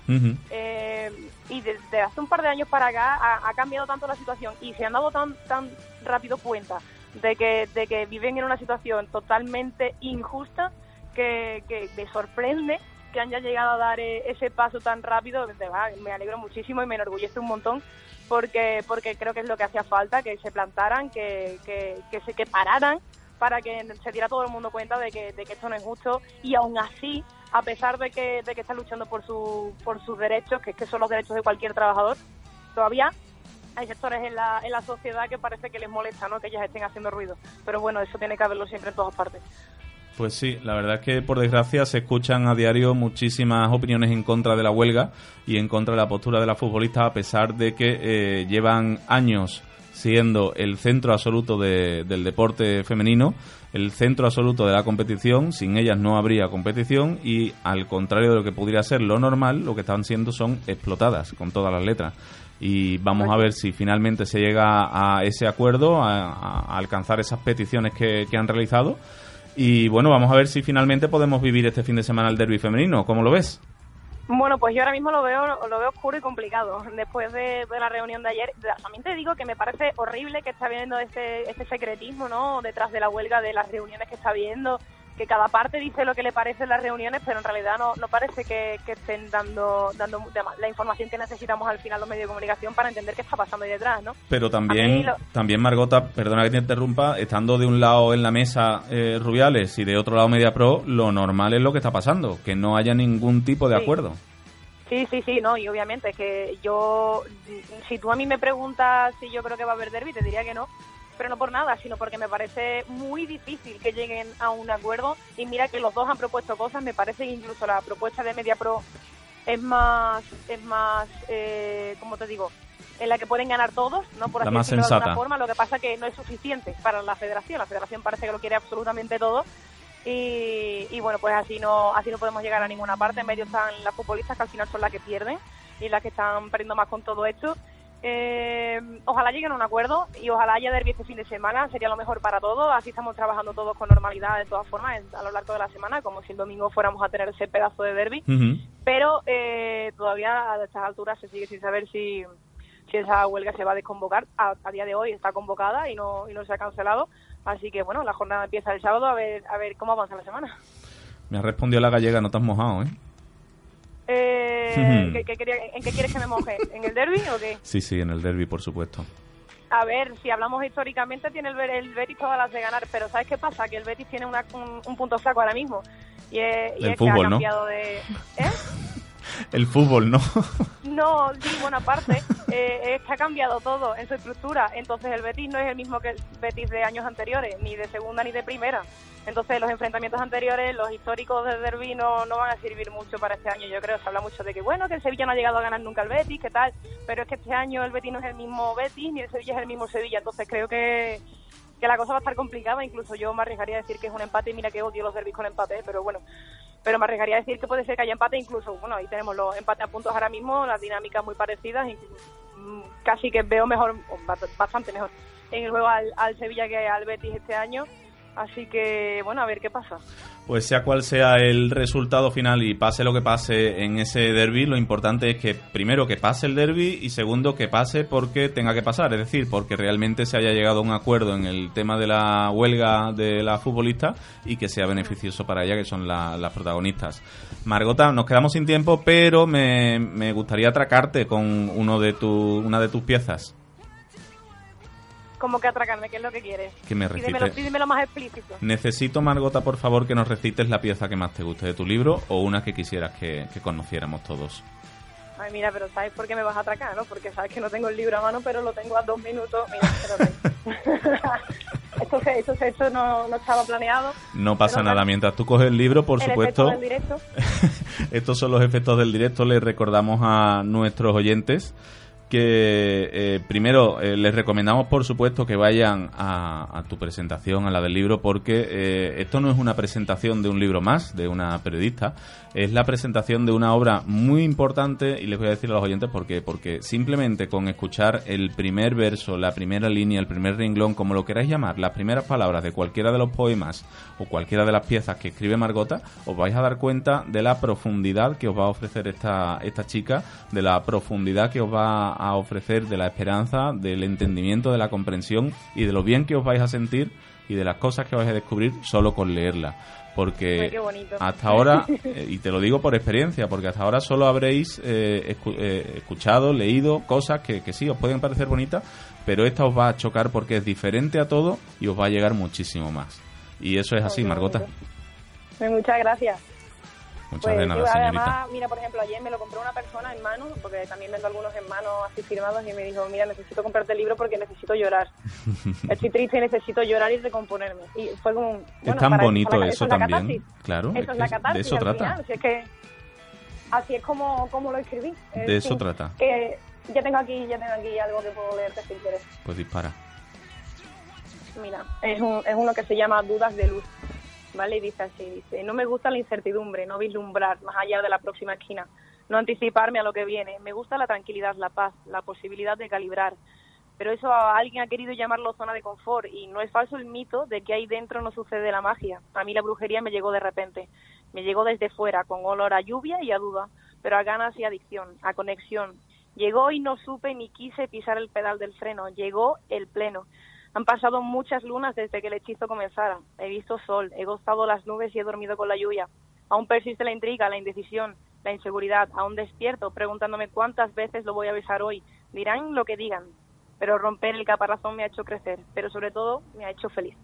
Eh, y desde hace un par de años para acá ha, ha cambiado tanto la situación y se han dado tan tan rápido cuenta de que, de que viven en una situación totalmente injusta que, que me sorprende que hayan llegado a dar eh, ese paso tan rápido. Me alegro muchísimo y me enorgullece un montón porque porque creo que es lo que hacía falta, que se plantaran, que, que, que se que pararan para que se diera todo el mundo cuenta de que, de que esto no es justo y aún así, a pesar de que, de que están luchando por, su, por sus derechos, que es que son los derechos de cualquier trabajador, todavía hay sectores en la, en la sociedad que parece que les molesta ¿no? que ellas estén haciendo ruido. Pero bueno, eso tiene que haberlo siempre en todas partes. Pues sí, la verdad es que por desgracia se escuchan a diario muchísimas opiniones en contra de la huelga y en contra de la postura de las futbolistas a pesar de que eh, llevan años siendo el centro absoluto de- del deporte femenino, el centro absoluto de la competición, sin ellas no habría competición y al contrario de lo que pudiera ser lo normal, lo que están siendo son explotadas con todas las letras. Y vamos a ver si finalmente se llega a ese acuerdo, a, a alcanzar esas peticiones que, que han realizado. Y bueno, vamos a ver si finalmente podemos vivir este fin de semana el derby femenino. ¿Cómo lo ves? Bueno, pues yo ahora mismo lo veo lo veo oscuro y complicado. Después de, la reunión de ayer, también te digo que me parece horrible que está viendo este, este secretismo, ¿no? Detrás de la huelga, de las reuniones que está viendo, que cada parte dice lo que le parece en las reuniones, pero en realidad no, no parece que, que estén dando, dando la información que necesitamos al final los medios de comunicación para entender qué está pasando ahí detrás, ¿no? Pero también, lo- también Margota, perdona que te interrumpa, estando de un lado en la mesa eh, Rubiales y de otro lado Media Pro, lo normal es lo que está pasando, que no haya ningún tipo de Sí. acuerdo. Sí, sí, sí, no, y obviamente es que yo, si tú a mí me preguntas si yo creo que va a haber derby, te diría que no, pero no por nada, sino porque me parece muy difícil que lleguen a un acuerdo y mira que los dos han propuesto cosas, me parece que incluso la propuesta de Media Pro es más, es más, eh, ¿cómo te digo? En la que pueden ganar todos, ¿no? Por La así más decirlo de sensata. alguna forma, lo que pasa que no es suficiente para la federación, la federación parece que lo quiere absolutamente todo y, y bueno, pues así no, así no podemos llegar a ninguna parte. En medio están las futbolistas que al final son las que pierden y las que están perdiendo más con todo esto. Eh, ojalá lleguen a un acuerdo y ojalá haya derbi este fin de semana, sería lo mejor para todos. Así estamos trabajando todos con normalidad de todas formas a lo largo de la semana, como si el domingo fuéramos a tener ese pedazo de derby. Pero eh, todavía a estas alturas se sigue sin saber si, si esa huelga se va a desconvocar. A, a día de hoy está convocada y no, y no se ha cancelado. Así que bueno, la jornada empieza el sábado a ver, a ver cómo avanza la semana. Me ha respondido la gallega, no te has mojado, ¿eh? Eh. ¿qué- qué quería- ¿En qué quieres que me moje? ¿En el derby o qué? Sí, sí, en el derby, por supuesto. A ver, si hablamos históricamente, tiene el, el Betis todas las de ganar, pero ¿sabes qué pasa? Que el Betis tiene una- un, un punto flaco ahora mismo. Y es, y El es que fútbol, ha ¿no? cambiado de... ¿Eh? El fútbol, ¿no? No, sí, bueno, aparte, eh, es que ha cambiado todo en su estructura. Entonces el Betis no es el mismo que el Betis de años anteriores, ni de segunda ni de primera. Entonces los enfrentamientos anteriores, los históricos del derbi no, no van a servir mucho para este año. Yo creo, se habla mucho de que, bueno, que el Sevilla no ha llegado a ganar nunca el Betis, que tal. Pero es que este año el Betis no es el mismo Betis, ni el Sevilla es el mismo Sevilla. Entonces creo que, que la cosa va a estar complicada. Incluso yo me arriesgaría a decir que es un empate. Mira que odio los derbis con empate, pero bueno pero me arriesgaría a decir que puede ser que haya empate incluso, bueno, ahí tenemos los empates a puntos ahora mismo, las dinámicas muy parecidas, mm, casi que veo mejor, bastante mejor en el juego al, al Sevilla que al Betis este año, así que bueno, a ver qué pasa. Pues sea cual sea el resultado final y pase lo que pase en ese derby, lo importante es que primero que pase el derby y segundo que pase porque tenga que pasar, es decir, porque realmente se haya llegado a un acuerdo en el tema de la huelga de la futbolista y que sea beneficioso para ella, que son la- las protagonistas. Margota, nos quedamos sin tiempo, pero me, me gustaría atracarte con uno de tu, una de tus piezas. Como que atracarme, ¿qué es lo que quieres? Que me Pídemelo, recite. pídemelo más explícito. Necesito, Margota, por favor, que nos recites la pieza que más te guste de tu libro o una que quisieras que, que conociéramos todos. Ay, mira, pero ¿sabes por qué me vas a atracar, no? Porque sabes que no tengo el libro a mano, pero lo tengo a dos minutos. Mira, esto, esto, esto no, no estaba planeado. No pasa Pero, nada. Mientras tú coges el libro, por el supuesto, del directo. estos son los efectos del directo. Les recordamos a nuestros oyentes que eh, primero eh, les recomendamos, por supuesto, que vayan a, tu presentación, a la del libro, porque eh, esto no es una presentación de un libro más, de una periodista, es la presentación de una obra muy importante y les voy a decir a los oyentes por qué. Porque simplemente con escuchar el primer verso, la primera línea, el primer renglón, como lo queráis llamar, las primeras palabras de cualquiera de los poemas o cualquiera de las piezas que escribe Margota, os vais a dar cuenta de la profundidad que os va a ofrecer esta, esta chica, de la profundidad que os va a ofrecer, de la esperanza, del entendimiento, de la comprensión y de lo bien que os vais a sentir y de las cosas que vais a descubrir solo con leerla. Porque Ay, hasta ahora, eh, y te lo digo por experiencia, porque hasta ahora solo habréis eh, escu- eh, escuchado, leído cosas que, que sí os pueden parecer bonitas, pero esta os va a chocar porque es diferente a todo y os va a llegar muchísimo más. Y eso es así, Margota. Ay, Muchas gracias. Muchas Pues de nada, señorita. además, mira, por ejemplo, ayer me lo compró una persona en mano, porque también vendo algunos en mano así firmados, y me dijo, mira, necesito comprarte el libro porque necesito llorar. Estoy triste y necesito llorar y recomponerme. Y fue como... un- es bueno, tan para- bonito para- eso es la también. Claro, Eso es es la catarsis. de eso trata. final, si es que así es como, como lo escribí. Eh, De eso trata. Que ya tengo aquí, ya tengo aquí algo que puedo leerte si quieres. Pues dispara. Mira, es, un- es uno que se llama Dudas de Luz, ¿vale? Dice así, dice, no me gusta la incertidumbre, no vislumbrar más allá de la próxima esquina, no anticiparme a lo que viene, me gusta la tranquilidad, la paz, la posibilidad de calibrar. Pero eso a alguien ha querido llamarlo zona de confort y no es falso el mito de que ahí dentro no sucede la magia. A mí la brujería me llegó de repente, me llegó desde fuera, con olor a lluvia y a duda, pero a ganas y adicción, a conexión. Llegó y no supe ni quise pisar el pedal del freno, llegó el pleno. Han pasado muchas lunas desde que el hechizo comenzara. He visto sol, he gozado las nubes y he dormido con la lluvia. Aún persiste la intriga, la indecisión, la inseguridad. Aún despierto, preguntándome cuántas veces lo voy a besar hoy. Dirán lo que digan, pero romper el caparazón me ha hecho crecer, pero sobre todo me ha hecho feliz.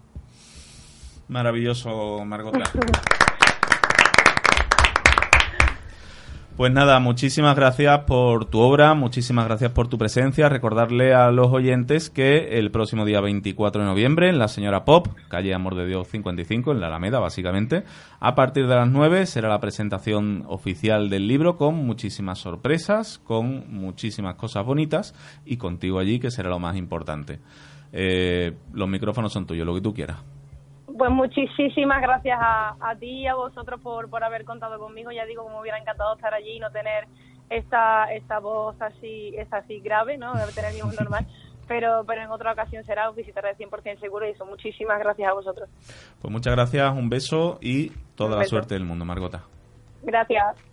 Maravilloso, Margota. Pues nada, muchísimas gracias por tu obra, muchísimas gracias por tu presencia. Recordarle a los oyentes que el próximo día 24 de noviembre en la Señora Pop, calle Amor de Dios 55, en la Alameda, básicamente, a partir de las 9 será la presentación oficial del libro con muchísimas sorpresas, con muchísimas cosas bonitas y contigo allí, que será lo más importante. Eh, los micrófonos son tuyos, lo que tú quieras. Pues muchísimas gracias a, a ti y a vosotros por, por haber contado conmigo. Ya digo, como hubiera encantado estar allí y no tener esta, esta voz así, esta así grave, ¿no? De tener mi voz normal. Pero, pero en otra ocasión será, os visitaré 100% seguro y eso. Muchísimas gracias a vosotros. Pues muchas gracias, un beso y toda Un la beso. suerte del mundo, Margota. Gracias.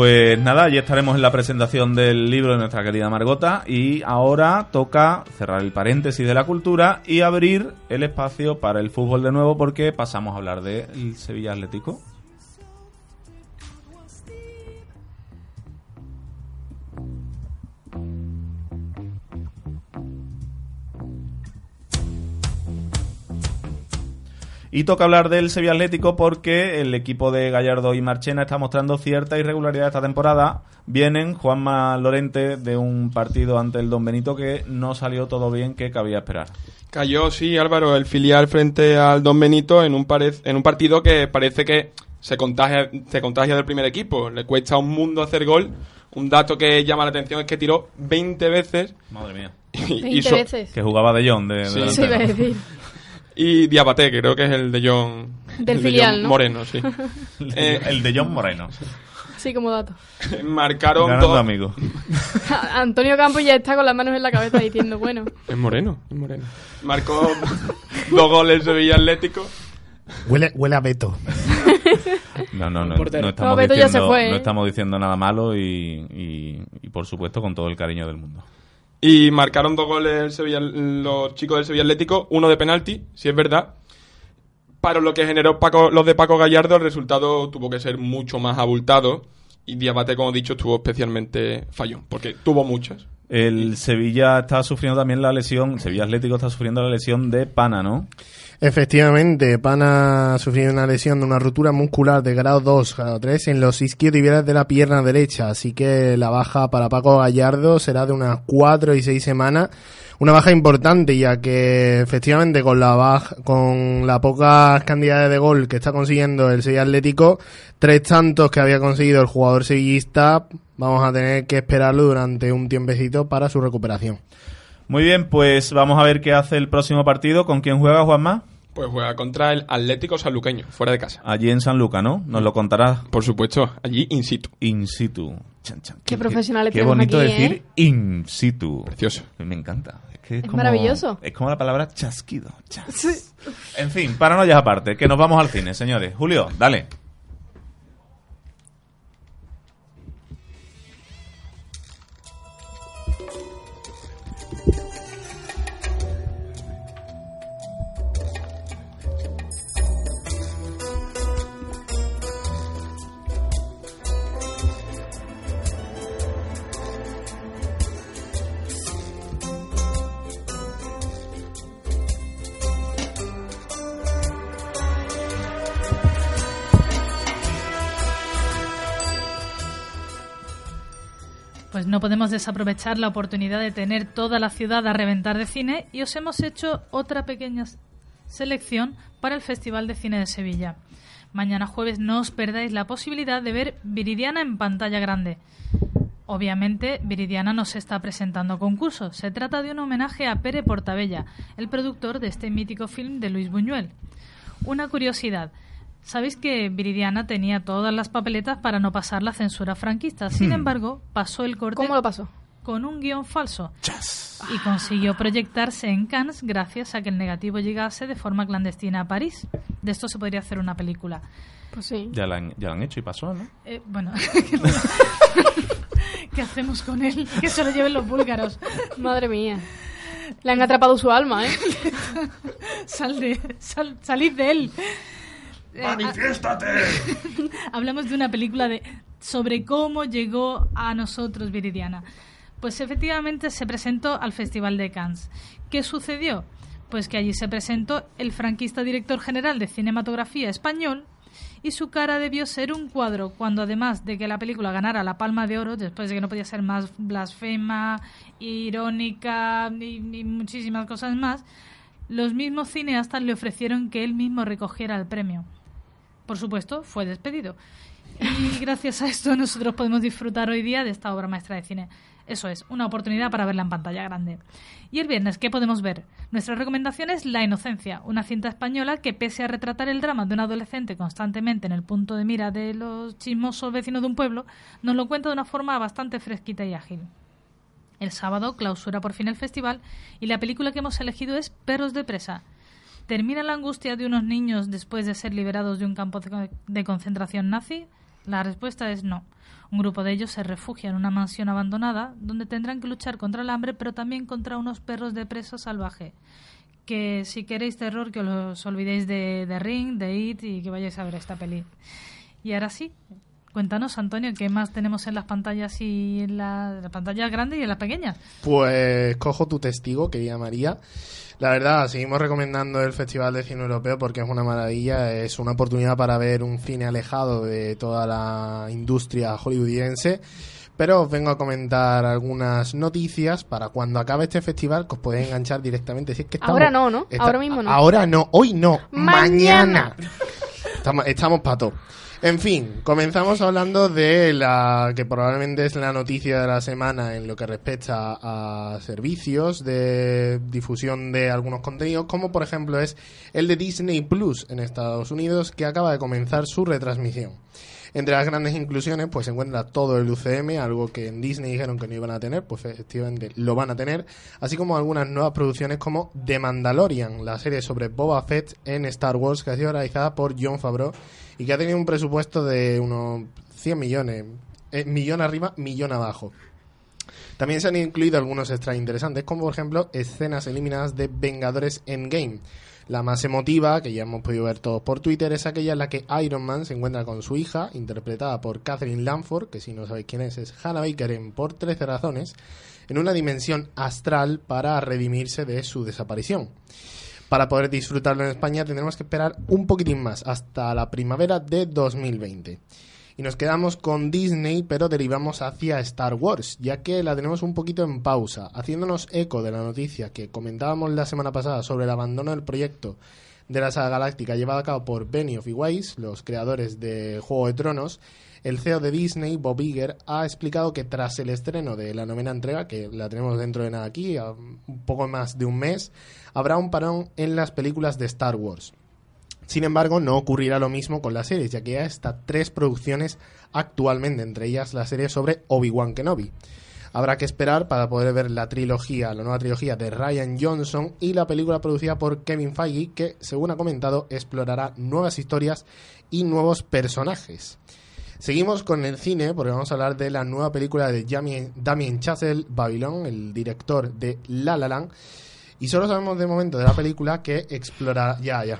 Pues nada, allí estaremos en la presentación del libro de nuestra querida Margota y ahora toca cerrar el paréntesis de la cultura y abrir el espacio para el fútbol de nuevo porque pasamos a hablar del Sevilla Atlético. Y toca hablar del Sevilla Atlético porque el equipo de Gallardo y Marchena está mostrando cierta irregularidad esta temporada. Vienen Juanma Lorente de un partido ante el Don Benito que no salió todo bien que cabía esperar. Cayó, sí, Álvaro, el filial frente al Don Benito en un, en un partido que parece que se contagia, se contagia del primer equipo. Le cuesta un mundo hacer gol. Un dato que llama la atención es que tiró 20 veces. Madre mía. Y, 20 so- veces. Que jugaba de John de, Sí. delantero. Sí, iba a decir. Y Diabate, que creo que es el de John. Del el de filial, John ¿no? Moreno, sí. Eh, el de John Moreno. Sí, como dato. marcaron Ganando dos. amigo. Antonio Campos ya está con las manos en la cabeza diciendo, bueno, Es Moreno, es Moreno. Marcó dos goles Sevilla Atlético. Huele, huele a Beto. No, no, no, no estamos, No, Beto ya se diciendo, fue, ¿eh? no estamos diciendo nada malo y, y, y, por supuesto con todo el cariño del mundo. Y marcaron dos goles el Sevilla- los chicos del Sevilla Atlético, uno de penalti, si es verdad. Para lo que generó Paco, los de Paco Gallardo, el resultado tuvo que ser mucho más abultado. Y Diabate, como he dicho, estuvo especialmente fallón, porque tuvo muchas. El Sevilla está sufriendo también la lesión, Sevilla Atlético está sufriendo la lesión de Pana, ¿no? Efectivamente, Pana ha sufrido una lesión de una ruptura muscular de grado 2, grado 3 en los isquiotibiales de la pierna derecha, así que la baja para Paco Gallardo será de unas 4 y 6 semanas. Una baja importante ya que efectivamente con la baja, con la pocas cantidades de gol que está consiguiendo el Sevilla Atlético, tres tantos que había conseguido el jugador sevillista, vamos a tener que esperarlo durante un tiempecito para su recuperación. Muy bien, pues vamos a ver qué hace el próximo partido. ¿Con quién juega Juanma? Pues juega contra el Atlético Sanluqueño, fuera de casa. Allí en San Luca, ¿no? Nos lo contarás Por supuesto, allí in situ. in situ. Chan, chan. Qué profesionales Qué bonito aquí, decir ¿eh? in situ. Precioso. Me encanta. Es, que es, Es como, maravilloso. Es como la palabra chasquido. Chas. En fin, paranoias aparte, que nos vamos al cine, señores. Julio, dale. No podemos desaprovechar la oportunidad de tener toda la ciudad a reventar de cine y os hemos hecho otra pequeña selección para el Festival de Cine de Sevilla. Mañana jueves no os perdáis la posibilidad de ver Viridiana en pantalla grande. Obviamente, Viridiana nos está presentando concurso. Se trata de un homenaje a Pere Portabella, el productor de este mítico film de Luis Buñuel. Una curiosidad. Sabéis que Viridiana tenía todas las papeletas para no pasar la censura franquista. Sin embargo, pasó el corte ¿cómo lo pasó? con un guion falso y consiguió proyectarse en Cannes gracias a que el negativo llegase de forma clandestina a París. De esto se podría hacer una película. Pues sí. Ya la han, ya la han hecho y pasó, ¿no? Eh, bueno, ¿qué hacemos con él? Que se lo lleven los búlgaros. Madre mía. Le han atrapado su alma, ¿eh? Sal de, sal- salid de él. ¡Manifiéstate! Hablamos de una película de sobre cómo llegó a nosotros Viridiana. Pues efectivamente se presentó al Festival de Cannes. ¿Qué sucedió? Pues que allí se presentó el franquista director general de cinematografía español y su cara debió ser un cuadro, cuando además de que la película ganara la Palma de Oro, después de que no podía ser más blasfema, irónica y, y muchísimas cosas más, los mismos cineastas le ofrecieron que él mismo recogiera el premio. Por supuesto, fue despedido. Y gracias a esto nosotros podemos disfrutar hoy día de esta obra maestra de cine. Eso es, una oportunidad para verla en pantalla grande. Y el viernes, ¿qué podemos ver? Nuestra recomendación es La Inocencia, una cinta española que pese a retratar el drama de un adolescente constantemente en el punto de mira de los chismosos vecinos de un pueblo, nos lo cuenta de una forma bastante fresquita y ágil. El sábado clausura por fin el festival y la película que hemos elegido es Perros de Presa. ¿Termina la angustia de unos niños después de ser liberados de un campo de concentración nazi? La respuesta es no. Un grupo de ellos se refugia en una mansión abandonada donde tendrán que luchar contra el hambre, pero también contra unos perros de presa salvaje. Que si queréis terror, que os olvidéis de, Ring, de It y que vayáis a ver esta peli. Y ahora sí, cuéntanos, Antonio, ¿qué más tenemos en las pantallas y en la- en las pantallas grandes y en las pequeñas? Pues cojo tu testigo, querida María. La verdad, seguimos recomendando el Festival de Cine Europeo porque es una maravilla, es una oportunidad para ver un cine alejado de toda la industria hollywoodiense. Pero os vengo a comentar algunas noticias para cuando acabe este festival que os podéis enganchar directamente. Si es que estamos- Ahora no, ¿no? Está- Ahora mismo no. Ahora no, hoy no, Mañana. mañana. Estamos, estamos pato. En fin, comenzamos hablando de la que probablemente es la noticia de la semana en lo que respecta a servicios de difusión de algunos contenidos, como por ejemplo es el de Disney Plus en Estados Unidos, que acaba de comenzar su retransmisión. Entre las grandes inclusiones, pues se encuentra todo el UCM, algo que en Disney dijeron que no iban a tener, pues efectivamente lo van a tener, así como algunas nuevas producciones como The Mandalorian, la serie sobre Boba Fett en Star Wars, que ha sido realizada por John Favreau y que ha tenido un presupuesto de unos 100 millones, eh, millón arriba, millón abajo. También se han incluido algunos extras interesantes, como por ejemplo escenas eliminadas de Vengadores Endgame. La más emotiva, que ya hemos podido ver todos por Twitter, es aquella en la que Iron Man se encuentra con su hija, interpretada por Catherine Lanford, que si no sabéis quién es, es Hannah Baker en Por 13 razones, en una dimensión astral para redimirse de su desaparición. Para poder disfrutarlo en España tendremos que esperar un poquitín más, hasta la primavera de 2020. Y nos quedamos con Disney, pero derivamos hacia Star Wars, ya que la tenemos un poquito en pausa, haciéndonos eco de la noticia que comentábamos la semana pasada sobre el abandono del proyecto de la saga galáctica llevado a cabo por Benioff y Weiss, los creadores de Juego de Tronos. El CEO de Disney, Bob Iger, ha explicado que tras el estreno de la novena entrega, que la tenemos dentro de nada aquí, un poco más de un mes, habrá un parón en las películas de Star Wars. Sin embargo, no ocurrirá lo mismo con las series, ya que hay hasta tres producciones actualmente, entre ellas la serie sobre Obi-Wan Kenobi. Habrá que esperar para poder ver la trilogía, la nueva trilogía de Ryan Johnson y la película producida por Kevin Feige, que, según ha comentado, explorará nuevas historias y nuevos personajes. Seguimos con el cine porque vamos a hablar de la nueva película de Damien, Chazelle, Babylon, el director de La La Land. Y solo sabemos de momento de la película que explorará... Ya, ya.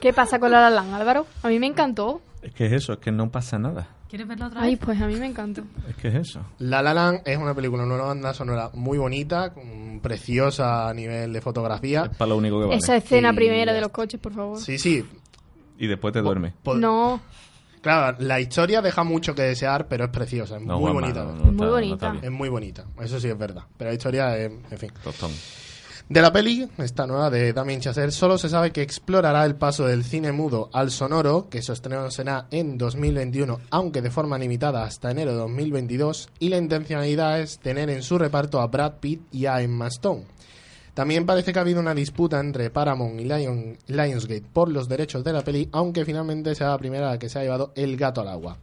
¿Qué pasa con La La Land, Álvaro? A mí me encantó. Es que es eso, es que no pasa nada. ¿Quieres verla otra Ay, vez? pues a mí me encantó. Es que es eso. La La Land es una película, una banda sonora muy bonita, con- preciosa a nivel de fotografía. Es para lo único que vale. Esa escena Y primera de los coches, por favor. Sí, sí. Y después te duermes. Po- No, Claro, la historia deja mucho que desear, pero es preciosa, es No, muy Juanma, bonita. no, no Es muy bonita. Es muy bonita, eso sí es verdad. Pero la historia, es, en fin. Tostón. De la peli, esta nueva de Damien Chazelle, solo se sabe que explorará el paso del cine mudo al sonoro, que su estreno será en 2021, aunque de forma limitada hasta enero de 2022, y la intencionalidad es tener en su reparto a Brad Pitt y a Emma Stone. También parece que ha habido una disputa entre Paramount y Lion- Lionsgate por los derechos de la peli, aunque finalmente sea la primera la que se ha llevado el gato al agua.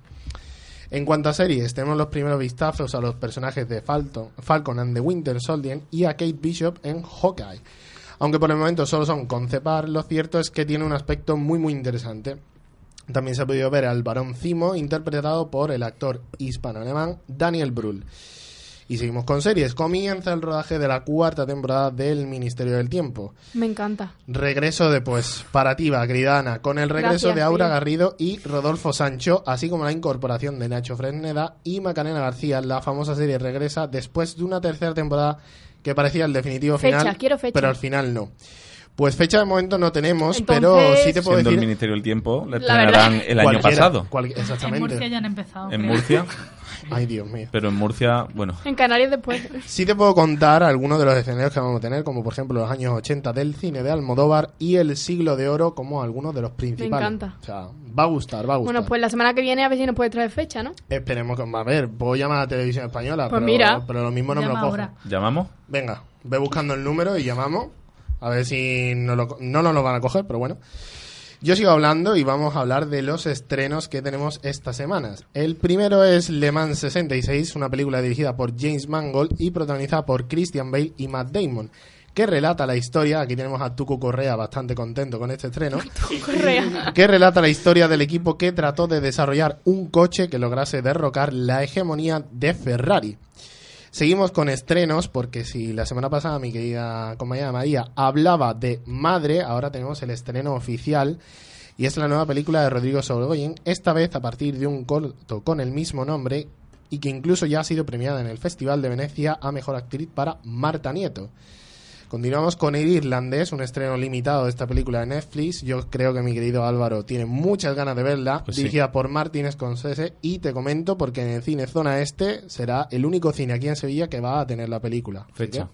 En cuanto a series, tenemos los primeros vistazos a los personajes de Falcon, Falcon and the Winter Soldier y a Kate Bishop en Hawkeye. Aunque por el momento solo son concepar, lo cierto es que tiene un aspecto muy muy interesante. También se ha podido ver al varón Zimo interpretado por el actor hispano-alemán Daniel Brühl. Y seguimos con series. Comienza el rodaje de la cuarta temporada del Ministerio del Tiempo. me encanta. Regreso de, pues, para ti, va, querida Ana, con el regreso Gracias, de Aura sí. Garrido y Rodolfo Sancho, así como la incorporación de Nacho Fresneda y Macarena García. La famosa serie regresa después de una tercera temporada que parecía el definitivo Fecha, final, quiero fecha. pero al final no. Pues fecha de momento no tenemos, Entonces- pero sí te puedo Siendo el decir... Ministerio del Tiempo, le La estrenarán verdad- el año pasado. cual- En exactamente. Murcia ya han empezado. En creo. Murcia, Ay, Dios mío. pero en Murcia, bueno, En Canarias después. Sí te puedo contar algunos de los escenarios que vamos a tener, como por ejemplo los años 80 del cine de Almodóvar y el siglo de oro como algunos de los principales. encanta. O sea, va a gustar, va a gustar. Bueno, pues la semana que viene a ver si nos puede traer fecha, ¿no? Esperemos que... A ver, puedo llamar a la televisión española, Pues pero, mira. pero lo mismo no me lo cogen. ahora. ¿llamamos? Venga, ve buscando el número y llamamos. A ver si no, lo, no nos lo van a coger, pero bueno. Yo sigo hablando y vamos a hablar de los estrenos que tenemos estas semanas. El primero es Le Mans 66, una película dirigida por James Mangold y protagonizada por Christian Bale y Matt Damon, que relata la historia, aquí tenemos a Tuco Correa bastante contento con este estreno, Correa. que relata la historia del equipo que trató de desarrollar un coche que lograse derrocar la hegemonía de Ferrari. Seguimos con estrenos, porque si la semana pasada mi querida compañera María hablaba de Madre, ahora tenemos el estreno oficial y es la nueva película de Rodrigo Sorogoyen, esta vez a partir de un corto con el mismo nombre y que incluso ya ha sido premiada en el Festival de Venecia a Mejor Actriz para Marta Nieto. Continuamos con El Irlandés, un estreno limitado de esta película de Netflix. Yo creo que mi querido Álvaro tiene muchas ganas de verla, Pues sí. dirigida por Martin Scorsese. Y te comento porque en el cine Zona Este será el único cine aquí en Sevilla que va a tener la película. Fecha.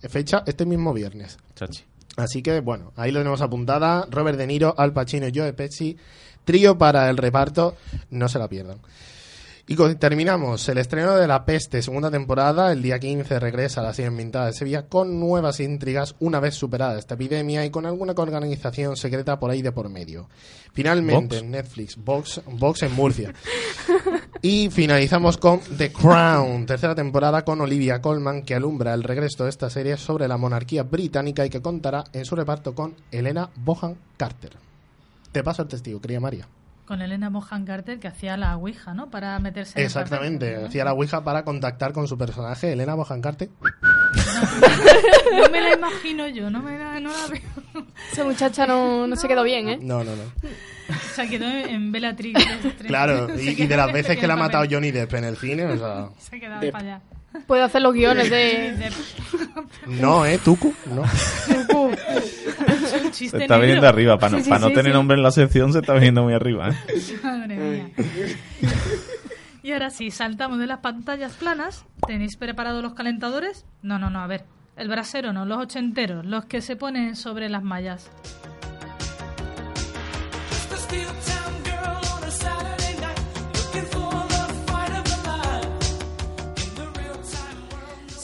que- fecha este mismo viernes. Chachi. Así que bueno, ahí lo tenemos apuntada. Robert De Niro, Al Pacino y Joe Pesci. Trío para el reparto, no se la pierdan. Y con- terminamos el estreno de La Peste, segunda temporada. El día 15 regresa a la serie inventada de Sevilla con nuevas intrigas una vez superada esta epidemia y con alguna organización secreta por ahí de por medio. Finalmente, en Netflix, Vox, Vox en Murcia. Y finalizamos con The Crown, tercera temporada con Olivia Colman, que alumbra el regreso de esta serie sobre la monarquía británica y que contará en su reparto con Elena Bohan Carter. Te paso el testigo, María. Con Elena Mohan Carter que hacía la Ouija, ¿no? Para meterse en el Exactamente, papel, ¿no? hacía la Ouija para contactar con su personaje, Elena Bohan Carter. No me la imagino yo, no me la, no la veo. Esa muchacha no, no se quedó bien, ¿eh? No, no, no. O sea, quedó en Bellatrix. Claro, y, de las en veces que el la ha matado Johnny Depp en el cine, o sea... Se ha quedado Depp. para allá. Puede hacer los guiones de... No, ¿eh? Tucu, no. Es un chiste Se está negro. viniendo arriba. Para no, Sí, sí, pa' no sí, tener sí. nombre en la sección, se está viniendo muy arriba. ¿eh? Madre mía. Y ahora sí, saltamos de las pantallas planas. ¿Tenéis preparados los calentadores? No, no, no, a ver. El brasero no, los ochenteros, los que se ponen sobre las mallas.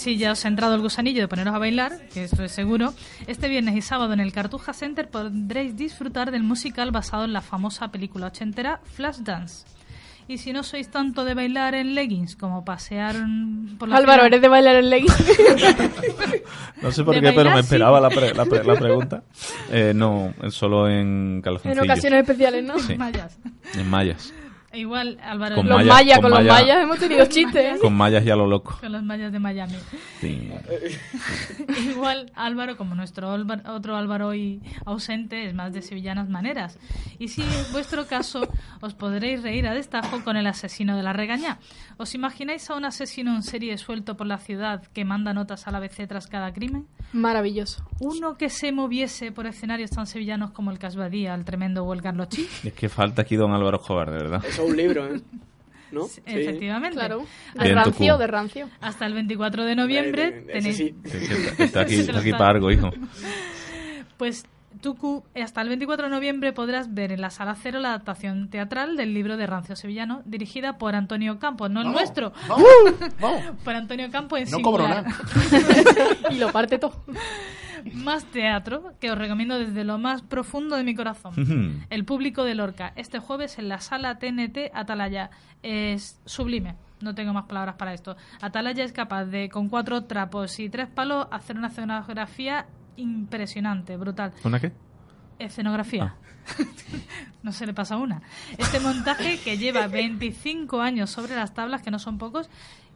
Si ya os ha entrado el gusanillo de poneros a bailar, que esto es seguro, este viernes y sábado en el Cartuja Center podréis disfrutar del musical basado en la famosa película ochentera Flashdance. Y si no sois tanto de bailar en leggings como pasear por la Álvaro, ciudad- ¿eres de bailar en leggings? No sé por De qué, pero me sí. esperaba la, pre- la, pre- la pregunta. Eh, no, solo en en calzoncillos. ocasiones especiales, ¿no? Sí. Mallas. En mallas. Igual, Álvaro, Con Los mayas, con con los mayas hemos tenido chistes. Con mallas ya lo loco. con los mayas de Miami. Sí. Igual Álvaro, como nuestro otro Álvaro hoy ausente, es más de sevillanas maneras. Y si es vuestro caso, os podréis reír a destajo con el asesino de la regañá. ¿Os imagináis a un asesino en serie suelto por la ciudad que manda notas a la ABC tras cada crimen? Maravilloso. Uno que se moviese por escenarios tan sevillanos como el Casbadía, el tremendo o el. Es que falta aquí don Álvaro Escobar, de verdad. Un libro, ¿eh? ¿No? Sí. Efectivamente. Claro. De rancio, de rancio. Hasta el 24 de noviembre Eh, ese tenéis... sí. Está, está aquí, está aquí está- para algo, hijo. Pues Tucu, hasta el 24 de noviembre podrás ver en la Sala Cero la adaptación teatral del libro de Rancio Sevillano, dirigida por Antonio Campos, no el Vamos, nuestro, vamos, vamos. por Antonio Campos en No cobro nada. Y lo parte todo. Más teatro, que os recomiendo desde lo más profundo de mi corazón. El público de Lorca, este jueves en la sala TNT Atalaya. Es sublime. No tengo más palabras para esto. Atalaya es capaz de, con cuatro trapos y tres palos, hacer una escenografía impresionante, brutal. ¿Una qué? Escenografía. no se le pasa una. Este montaje que lleva 25 años sobre las tablas, que no son pocos,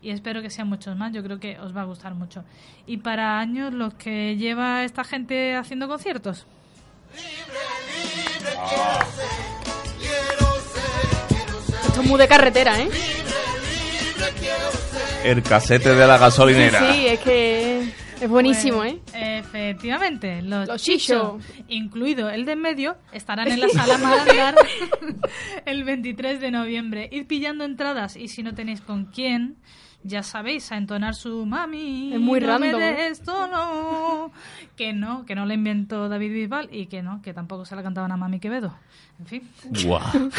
y espero que sean muchos más. Yo creo que os va a gustar mucho. Y para años los que lleva esta gente haciendo conciertos. Esto es muy de carretera, ¿eh? El casete de la gasolinera. Sí, es que es buenísimo, Pues, ¿eh? Efectivamente, los, Los chichos, incluido el de en medio, estarán en la sala Marangar el 23 de noviembre. Ir pillando entradas y si no tenéis con quién, ya sabéis, a entonar su mami. Es muy no random, me ¿eh? des todo". Que no, que no la inventó David Bisbal y que no, que tampoco se la cantaban a Mami Quevedo. En fin. Guau.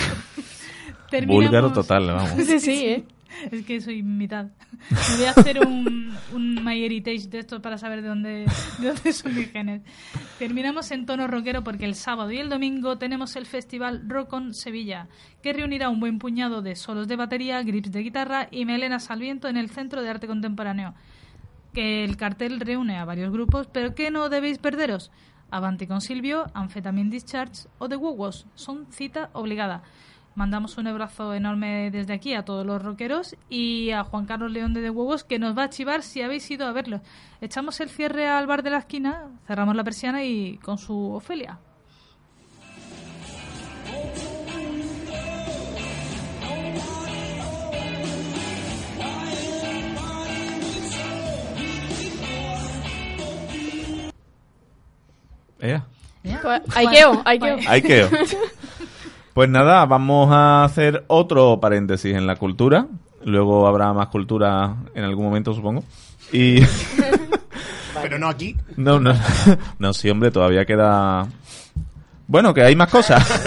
terminamos- Búlgaro total, vamos. Sí, sí, ¿eh? Es que soy mitad. Me voy a hacer un, un My Heritage de esto para saber de dónde, de dónde son mis genes. Terminamos en tono rockero porque el sábado y el domingo tenemos el festival Rock on Sevilla, que reunirá un buen puñado de solos de batería, grips de guitarra y melenas al viento en el Centro de Arte Contemporáneo. que el cartel reúne a varios grupos, pero que no debéis perderos. Avanti con Silvio, Amphetamine Discharge o The Wogos. Son cita obligada. Mandamos un abrazo enorme desde aquí a todos los rockeros y a Juan Carlos León de The Huevos que nos va a chivar si habéis ido a verlos. Echamos el cierre al bar de la esquina, cerramos la persiana y con su Ofelia. Pues, quedo, ahí quedo. Ahí quedo. Pues nada, vamos a hacer otro paréntesis en la cultura. Luego habrá más cultura en algún momento, supongo. Y. Pero no aquí. No, no. No, sí, hombre, todavía queda. Bueno, que hay más cosas.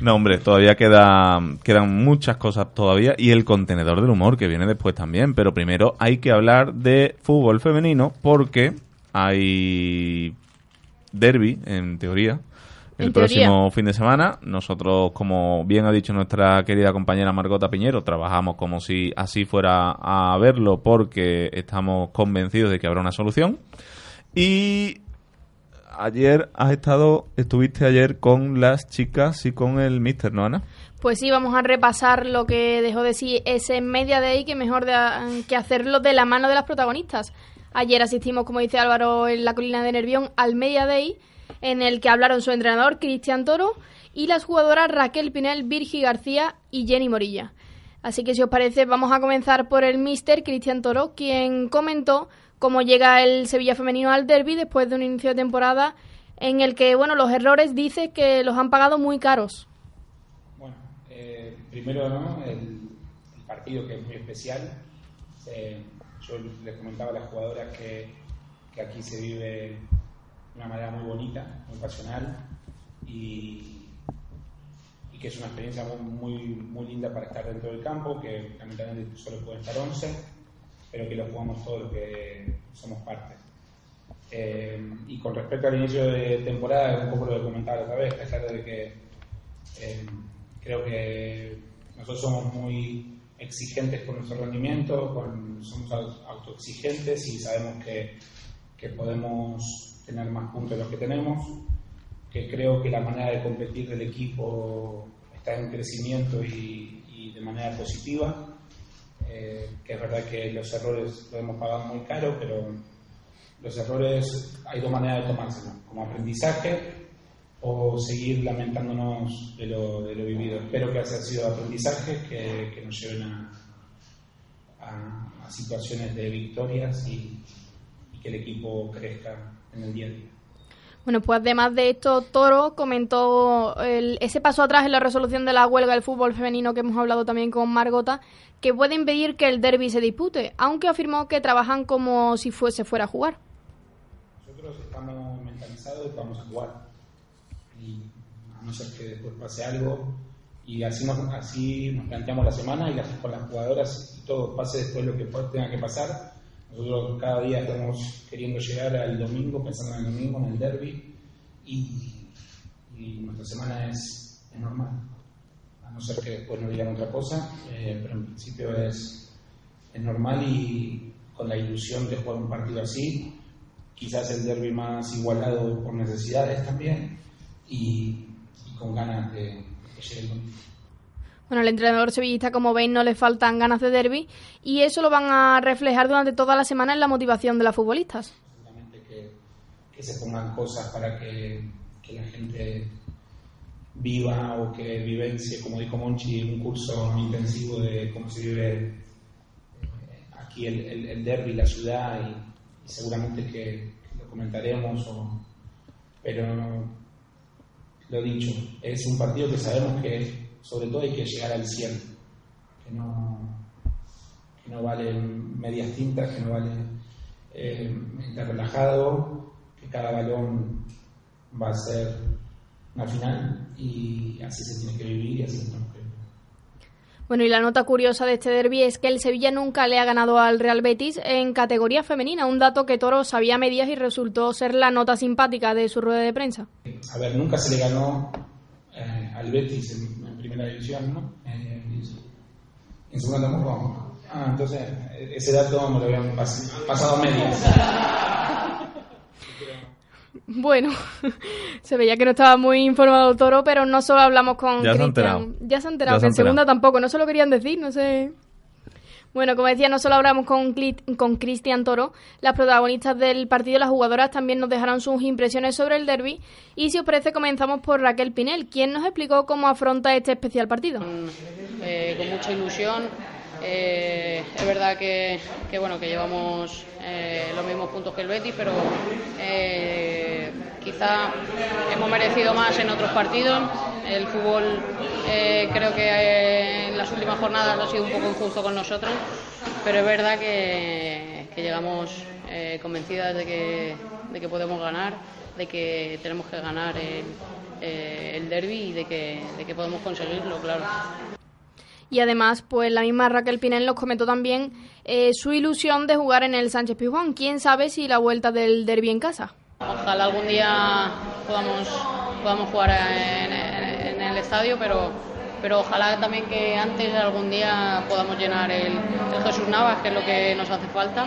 No, hombre, todavía queda, quedan muchas cosas todavía y el contenedor del humor que viene después también. Pero primero hay que hablar de fútbol femenino porque hay derby, en teoría, el próximo teoría. fin de semana. Nosotros, como bien ha dicho nuestra querida compañera Margota Piñero, trabajamos como si así fuera a verlo porque estamos convencidos de que habrá una solución. Y ayer has estado, estuviste ayer con las chicas y con el mister, ¿no, Ana? Pues sí, vamos a repasar lo que dejó de sí ese Media Day, que mejor de- que hacerlo de la mano de las protagonistas. Ayer asistimos, como dice Álvaro, en la colina de Nervión al Media Day, en el que hablaron su entrenador, Cristian Toro, y las jugadoras Raquel Pinel, Virgi García y Jenny Morilla. Así que si os parece, vamos a comenzar por el mister Cristian Toro, quien comentó cómo llega el Sevilla femenino al derby después de un inicio de temporada en el que, bueno, los errores dice que los han pagado muy caros. Bueno, eh, primero el, partido que es muy especial. Eh, yo les comentaba a las jugadoras que aquí se vive una manera muy bonita, muy pasional y, que es una experiencia muy, muy, linda para estar dentro del campo, que lamentablemente solo pueden estar 11, pero que lo jugamos todos los que somos parte. Eh, y con respecto al inicio de temporada, un poco lo que comentaba la otra vez, está claro de que eh, creo que nosotros somos muy exigentes con nuestro rendimiento, con- somos au- autoexigentes y sabemos que, que podemos tener más puntos de los que tenemos, que creo que la manera de competir del equipo está en crecimiento y, y de manera positiva, eh, que es verdad que los errores los hemos pagado muy caro, pero los errores hay dos maneras de tomárselos, como aprendizaje o seguir lamentándonos de lo, de lo vivido. Espero que haya sido aprendizaje que, que nos lleven a, a- a situaciones de victorias y, y que el equipo crezca en el día a día. Bueno, pues además de esto, Toro comentó el- ese paso atrás en la resolución de la huelga del fútbol femenino que hemos hablado también con Margota, que puede impedir que el derby se dispute, aunque afirmó que trabajan como si fuese fuera a jugar. Nosotros estamos mentalizados y vamos a jugar. Y a no ser que después pase algo. Y así nos, así nos planteamos la semana y las, con las jugadoras y todo, pase después lo que tenga que pasar. Nosotros cada día estamos queriendo llegar al domingo, pensando en el domingo, en el derby. Y, nuestra semana es, normal. A no ser que después nos digan otra cosa, eh, pero en principio es, normal y con la ilusión de jugar un partido así, quizás el derby más igualado por necesidades también y, con ganas de, de domingo. Bueno, al entrenador sevillista, como veis, no le faltan ganas de derby y eso lo van a reflejar durante toda la semana en la motivación de las futbolistas. que, que se pongan cosas para que, que la gente viva o que vivencie, como dijo Monchi, un curso intensivo de cómo se vive eh, aquí el, el, el derby, la ciudad y, y seguramente que, que lo comentaremos, o- pero lo dicho, es un partido que sabemos que sobre todo hay que llegar al 100, que no, que no vale medias tintas, que no vale eh, estar relajado, que cada balón va a ser una final y así se tiene que vivir y así se tenemos que vivir. Bueno, y la nota curiosa de este derby es que el Sevilla nunca le ha ganado al Real Betis en categoría femenina, un dato que Toro sabía a medias y resultó ser la nota simpática de su rueda de prensa. A ver, nunca se le ganó eh, al Betis en, en primera división, ¿no? Eh, en segunda tampoco. Ah, entonces ese dato me lo habían pas- pasado a medias. Bueno, se veía que no estaba muy informado Toro, pero no solo hablamos con Ya se han Cristian. enterado. Ya se han enterado, Ya se que han en segunda enterado. tampoco, no se lo querían decir, no sé. Bueno, como decía, no solo hablamos con, con Cristian Toro, las protagonistas del partido, las jugadoras también nos dejaron sus impresiones sobre el derby. Y si os parece, comenzamos por Raquel Pinel, quien nos explicó cómo afronta este especial partido. eh, con mucha ilusión. Eh, es verdad que, bueno que llevamos eh, los mismos puntos que el Betis, pero eh, quizá hemos merecido más en otros partidos. El fútbol eh, creo que en las últimas jornadas ha sido un poco injusto con nosotros, pero es verdad que, llegamos convencidas de que, de que podemos ganar, de que tenemos que ganar el, el derby y de que, de que podemos conseguirlo, claro. Y además, pues la misma Raquel Pinel nos comentó también eh, su ilusión de jugar en el Sánchez Pizjuán. ¿Quién sabe si la vuelta del derby en casa? Ojalá algún día podamos, podamos jugar en, en- en el estadio, pero, pero ojalá también que antes algún día podamos llenar el, el Jesús Navas, que es lo que nos hace falta.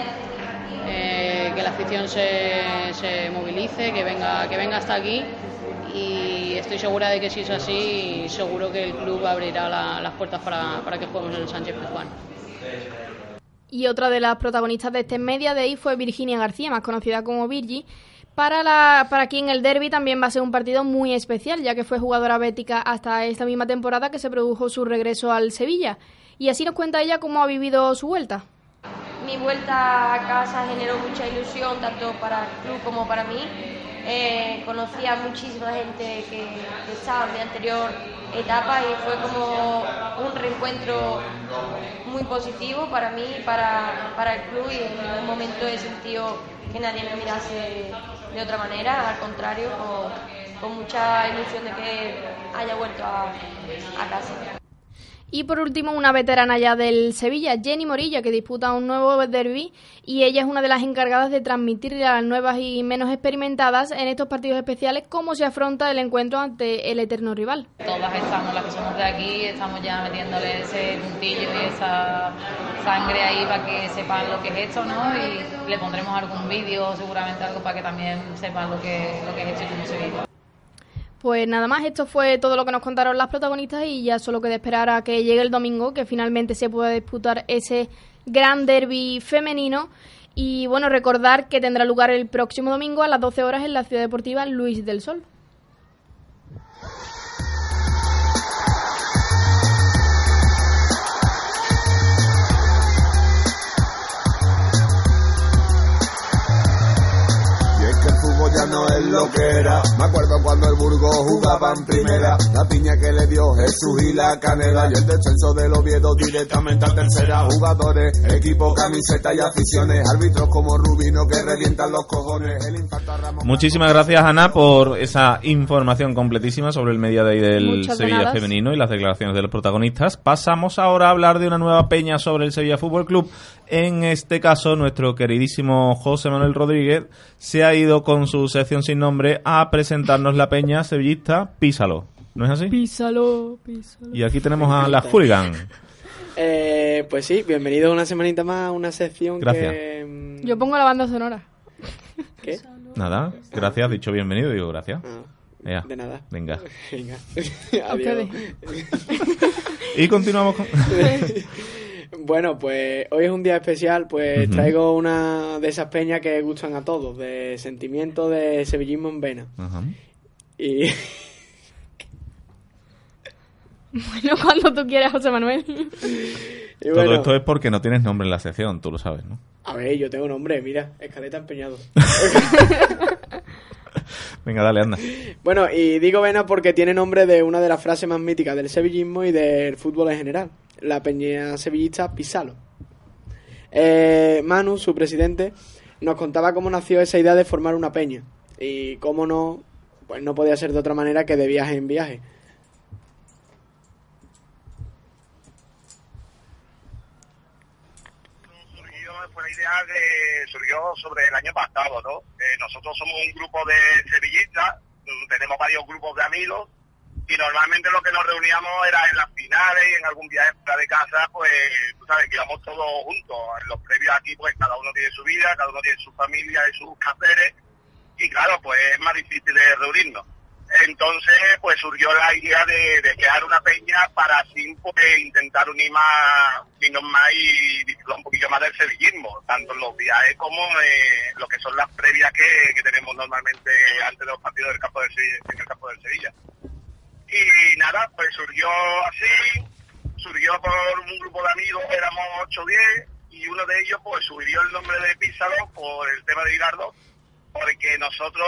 Eh, que la afición se, se movilice, que venga, que venga hasta aquí y estoy segura de que si es así, seguro que el club abrirá la- las puertas para, para que juguemos en el Sánchez Pizjuán. Y otra de las protagonistas de este Media Day fue Virginia García, más conocida como Virgi, para, la, para quien el derby también va a ser un partido muy especial, ya que fue jugadora bética hasta esta misma temporada que se produjo su regreso al Sevilla. Y así nos cuenta ella cómo ha vivido su vuelta. Mi vuelta a casa generó mucha ilusión tanto para el club como para mí. Eh, conocí a muchísima gente que, que estaba en mi anterior etapa y fue como un reencuentro muy positivo para mí para, para el club y en ningún momento he sentido que nadie me mirase de otra manera, al contrario, con, mucha ilusión de que haya vuelto a casa. Y por último, una veterana ya del Sevilla, Jenny Morilla, que disputa un nuevo derby y ella es una de las encargadas de transmitirle a las nuevas y menos experimentadas en estos partidos especiales cómo se afronta el encuentro ante el eterno rival. Todas estamos, las que somos de aquí, estamos ya metiéndole ese puntillo y esa sangre ahí para que sepan lo que es esto, ¿no? Y le pondremos algún vídeo, seguramente algo para que también sepan lo que, lo que es esto y cómo se vive. Pues nada más, esto fue todo lo que nos contaron las protagonistas y ya solo queda esperar a que llegue el domingo, que finalmente se pueda disputar ese gran derby femenino. Y bueno, recordar que tendrá lugar el próximo domingo a las 12 horas en la Ciudad Deportiva Luis del Sol. Es lo que era. Me acuerdo cuando el Burgos jugaba en primera. La piña que le dio Jesús y la canela. Y el descenso del Oviedo directamente a tercera. Jugadores, equipo, camiseta y aficiones. Árbitros como Rubino que revientan los cojones. El a Ramos. Muchísimas gracias, Ana, por esa información completísima sobre el Media Day del Muchas Sevilla femenino y las declaraciones de los protagonistas. Pasamos ahora a hablar de una nueva peña sobre el Sevilla Fútbol Club. En este caso, nuestro queridísimo José Manuel Rodríguez se ha ido con su sección sin nombre a presentarnos la peña sevillista Písalo. ¿No es así? Písalo, písalo. Y aquí tenemos a la Hooligan. Eh, pues sí, bienvenido una semanita más a una sección Gracias. que... mm, Yo pongo la banda sonora. ¿Qué? Nada, gracias, dicho bienvenido, digo gracias. Ya. de nada. Venga. Venga. Adiós. Y continuamos con... Bueno, pues hoy es un día especial, pues traigo una de esas peñas que gustan a todos, de sentimiento de sevillismo en vena. Ajá. Y Bueno, cuando tú quieras, José Manuel. Y Todo esto es porque no tienes nombre en la sección, tú lo sabes, ¿no? a ver, yo tengo nombre, mira, escaleta empeñado. Venga, dale, anda. Bueno, y digo vena porque tiene nombre de una de las frases más míticas del sevillismo y del fútbol en general, la peña sevillista Pisalo. Eh, Manu, su presidente, nos contaba cómo nació esa idea de formar una peña y cómo no, pues no podía ser de otra manera que de viaje en viaje. idea de, surgió sobre el año pasado, ¿no? Eh, nosotros somos un grupo de sevillistas, tenemos varios grupos de amigos y normalmente lo que nos reuníamos era en las finales y en algún viaje fuera de casa, pues sabes, que íbamos todos juntos. En los previos aquí, pues cada uno tiene su vida, cada uno tiene su familia y sus quehaceres, y claro, pues es más difícil de reunirnos. Entonces, pues surgió la idea de, de crear una peña para así pues, intentar unir más, unirnos más y disfrutar un poquillo más del sevillismo, tanto en los viajes como eh, lo que son las previas que, que tenemos normalmente antes de los partidos del campo del Sevilla, en el campo del Sevilla. Y nada, pues surgió así, surgió por un grupo de amigos, éramos 8 o 10, y uno de ellos pues subió el nombre de Písalo por el tema de Bilardo, porque nosotros,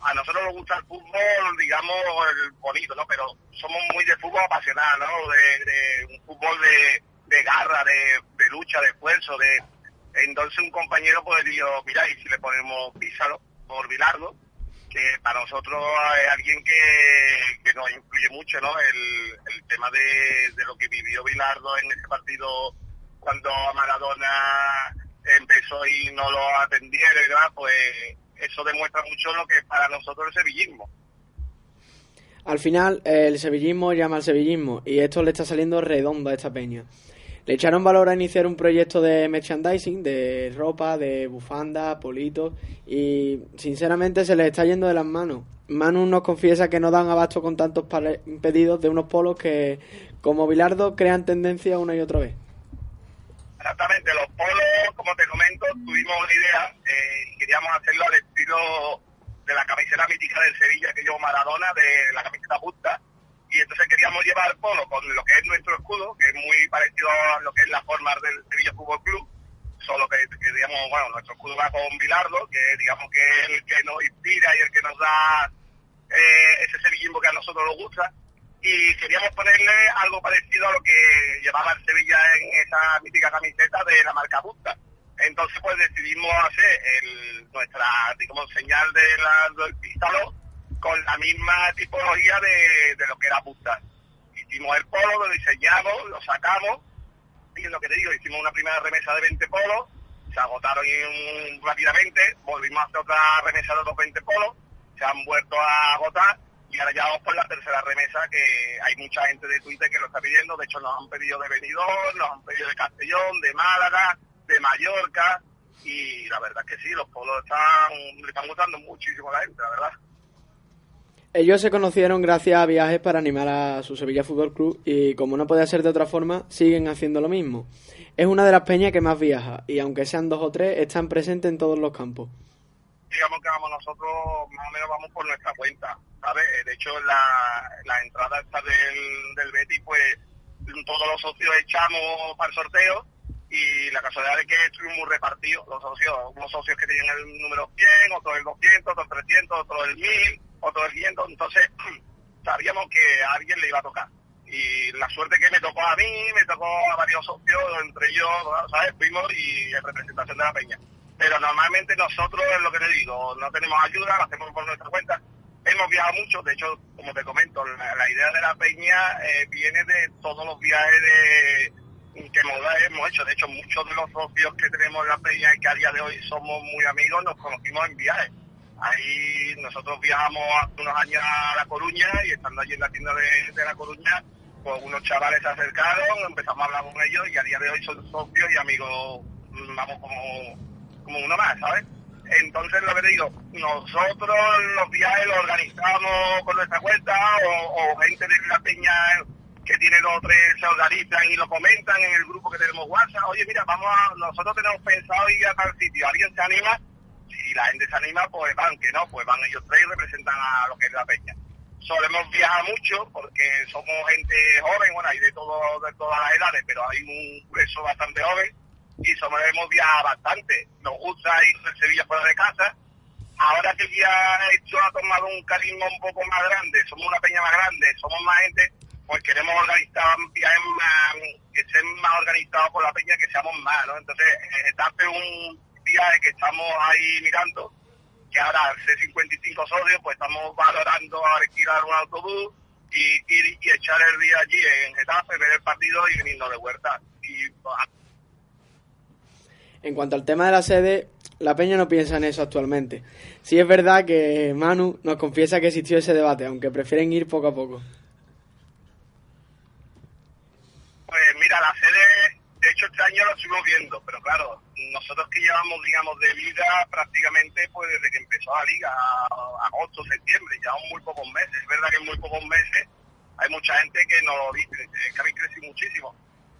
a nosotros nos gusta el fútbol, digamos, el bonito, ¿no? Pero somos muy de fútbol apasionado, ¿no? De, un fútbol de, de garra, de, de lucha, de esfuerzo, de... Entonces un compañero pues dijo, mira, y si le ponemos Písalo por Bilardo, que para nosotros es alguien que, que nos influye mucho, ¿no? El, el tema de, de lo que vivió Bilardo en ese partido cuando Maradona empezó y no lo atendieron y pues eso demuestra mucho lo que es para nosotros el sevillismo. Al final, el sevillismo llama al sevillismo y esto le está saliendo redondo a esta peña. Le echaron valor a iniciar un proyecto de merchandising, de ropa, de bufanda, politos y sinceramente se les está yendo de las manos. Manu nos confiesa que no dan abasto con tantos pedidos de unos polos que, como Bilardo, crean tendencia una y otra vez. Exactamente, los polos, como te comento, tuvimos una idea eh, queríamos hacerlo al estilo de la camiseta mítica del Sevilla que llevó Maradona, de la camiseta justa. Y entonces queríamos llevar polo con lo que es nuestro escudo, que es muy parecido a lo que es la forma del Sevilla Fútbol Club, solo que, digamos, bueno, nuestro escudo va con Bilardo, que digamos que es el que nos inspira y el que nos da eh, ese sevillismo que a nosotros nos gusta y queríamos ponerle algo parecido a lo que llevaba el Sevilla en esa mítica camiseta de la marca Busta. Entonces pues decidimos hacer nuestra, digamos, señal de la, del pístalo con la misma tipología de, de lo que era Busta. Hicimos el polo, lo diseñamos, lo sacamos y es lo que te digo, hicimos una primera remesa de 20 polos, se agotaron en- rápidamente, volvimos a hacer otra remesa de otros 20 polos, se han vuelto a agotar y ahora ya vamos por la tercera remesa que hay mucha gente de Twitter que lo está pidiendo, de hecho nos han pedido de Benidorm, nos han pedido de Castellón, de Málaga, de Mallorca y la verdad es que sí, los polos están, le están gustando muchísimo a la gente, la verdad. Ellos se conocieron gracias a viajes para animar a su Sevilla Fútbol Club y como no podía ser de otra forma, siguen haciendo lo mismo. Es una de las peñas que más viaja y aunque sean dos o tres, están presentes en todos los campos. digamos que vamos nosotros más o menos vamos por nuestra cuenta, ¿sabes? Eh, De hecho, la, la entrada esta del, del Betis, pues todos los socios echamos para el sorteo y la casualidad es que estuvimos muy repartidos, los socios, unos socios que tenían el número 100, otros el 200, otros el 300, otros el 1000, otros el 500, entonces sabíamos que a alguien le iba a tocar. Y la suerte que me tocó a mí, me tocó a varios socios, entre ellos, ¿sabes? Fuimos y en representación de la peña pero normalmente nosotros es lo que te digo, no tenemos ayuda, lo hacemos por nuestra cuenta. Hemos viajado mucho, de hecho, como te comento, la, idea de la peña eh, viene de todos los viajes de, que hemos hecho. De hecho, muchos de los socios que tenemos en la peña y que a día de hoy somos muy amigos, nos conocimos en viajes. Ahí nosotros viajamos hace unos años a La Coruña y estando allí en la tienda de, La Coruña, pues unos chavales se acercaron, empezamos a hablar con ellos y a día de hoy son socios y amigos, vamos, como como uno más, ¿sabes? Entonces, lo que te digo, nosotros los viajes los organizamos con nuestra cuenta o, o gente de la peña que tiene dos o tres se organizan y lo comentan en el grupo que tenemos WhatsApp. Oye, mira, vamos a, nosotros tenemos pensado ir a tal sitio. ¿Alguien se anima? Si la gente se anima, pues van, que no, pues van ellos tres y representan a lo que es la peña. Solemos viajar mucho porque somos gente joven, bueno, hay de, todo, de todas las edades, pero hay un grueso bastante joven y solemos viajar bastante. Nos gusta ir de Sevilla fuera de casa. Ahora que ya esto ha tomado un carisma un poco más grande, somos una peña más grande, somos más gente, pues queremos organizar viajes más, que estén más organizados por la peña, que seamos más, ¿no? Entonces, eh, un viaje que estamos ahí mirando, que ahora al ser 55 socios, pues estamos valorando alquilar un autobús y ir y echar el día allí en Getafe, ver el partido y venirnos de huerta. Y pues, En cuanto al tema de la sede, la Peña no piensa en eso actualmente. Sí es verdad que Manu nos confiesa que existió ese debate, aunque prefieren ir poco a poco. Pues mira, la sede, de hecho este lo estuvimos viendo, pero claro, nosotros que llevamos, digamos, de vida prácticamente pues desde que empezó la liga, agosto, septiembre, llevamos muy pocos meses. Es verdad que en muy pocos meses hay mucha gente que no lo dice, que habéis crecido muchísimo.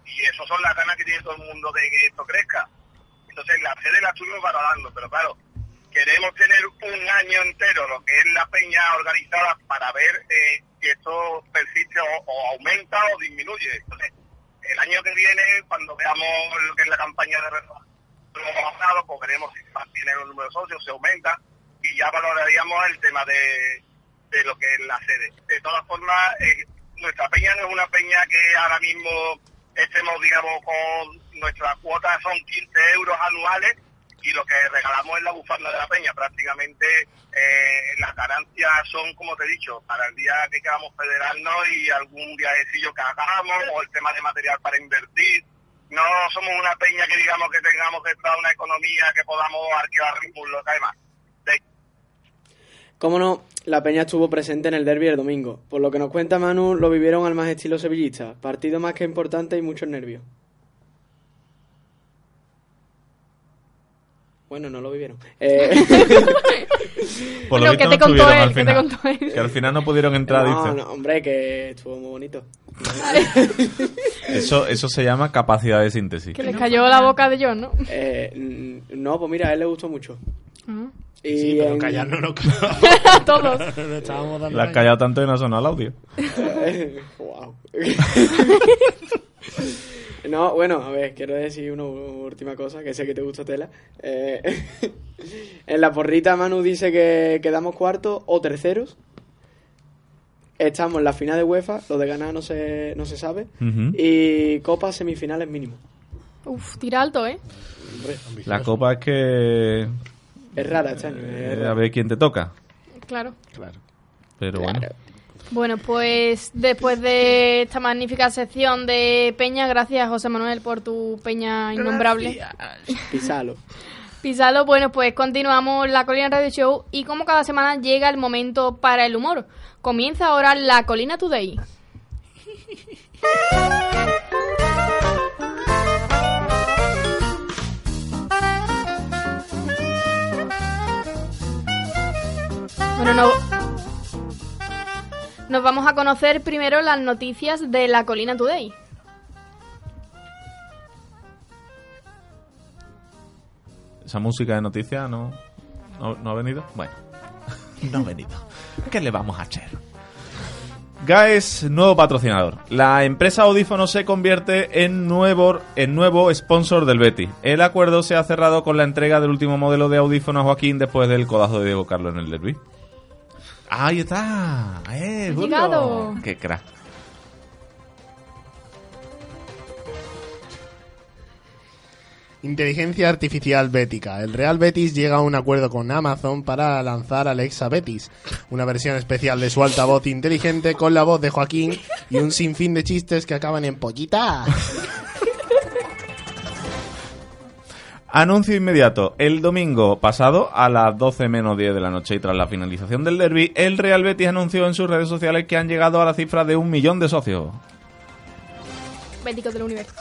Y eso son las ganas que tiene todo el mundo de que esto crezca. Entonces la sede la estuvimos valorando, pero claro, queremos tener un año entero lo que es la peña organizada para ver eh, si esto persiste o, o aumenta o disminuye. Entonces, el año que viene, cuando veamos lo que es la campaña de renovación, pues veremos si mantiene el número de socios, se aumenta y ya valoraríamos el tema de, de lo que es la sede. De todas formas, eh, nuestra peña no es una peña que ahora mismo estemos, digamos, con nuestra cuota son 15 euros anuales y lo que regalamos es la bufanda de la peña. Prácticamente eh, las ganancias son, como te he dicho, para el día que queramos federarnos y algún viajecillo que hagamos o el tema de material para invertir. No somos una peña que digamos que tengamos que entrar una economía que podamos arquear un local más. Cómo no, la Peña estuvo presente en el derby el domingo. Por lo que nos cuenta Manu, lo vivieron al más estilo sevillista. Partido más que importante y muchos nervios. Bueno, no lo vivieron. Eh, Por lo Pero visto que no te contó él, al que te final. contó él. Que al final no pudieron entrar, no, dice. no, hombre, que estuvo muy bonito. Eso, eso se llama capacidad de síntesis. Que les cayó la boca de John, ¿no? Eh, no, pues mira, a él le gustó mucho. Ah. Y Sí, pero en- callarnos no A todos. Le estábamos dando La has callado tanto y no ha sonado el audio. Wow. No, bueno, a ver, quiero decir una última cosa, que sé que te gusta tela. Eh, en la porrita Manu dice que quedamos cuartos o terceros. Estamos en la final de UEFA, lo de ganar no se, no se sabe. Y Copa semifinales mínimo. Uf, tira alto, ¿eh? Hombre, La copa es que... es rara este año. es eh, rara. a ver quién te toca. Claro. Claro. Pero bueno. Bueno, pues después de esta magnífica sección de Peña, gracias José Manuel por tu Peña innombrable. Pisalo. Pisalo, bueno, pues continuamos la Colina Radio Show y como cada semana llega el momento para el humor. Comienza ahora la Colina Today. Bueno, no... Nos vamos a conocer primero las noticias de la Colina Today. Esa música de noticias no, no, ha venido. Bueno, no ha venido. ¿Qué le vamos a hacer? GAES, nuevo patrocinador. La empresa Audífono se convierte en nuevo, en nuevo sponsor del Betty. El acuerdo se ha cerrado con la entrega del último modelo de audífono a Joaquín después del codazo de Diego Carlos en el derby. Ahí está. Eh, Ha Julio. llegado. Qué crack. Inteligencia artificial bética. El Real Betis llega a un acuerdo con Amazon para lanzar Alexa Betis, una versión especial de su altavoz inteligente con la voz de Joaquín y un sinfín de chistes que acaban en pollita. Anuncio inmediato. El domingo pasado, a las 12 menos 10 de la noche y tras la finalización del derby, el Real Betis anunció en sus redes sociales que han llegado a la cifra de un millón de socios. Béticos del universo.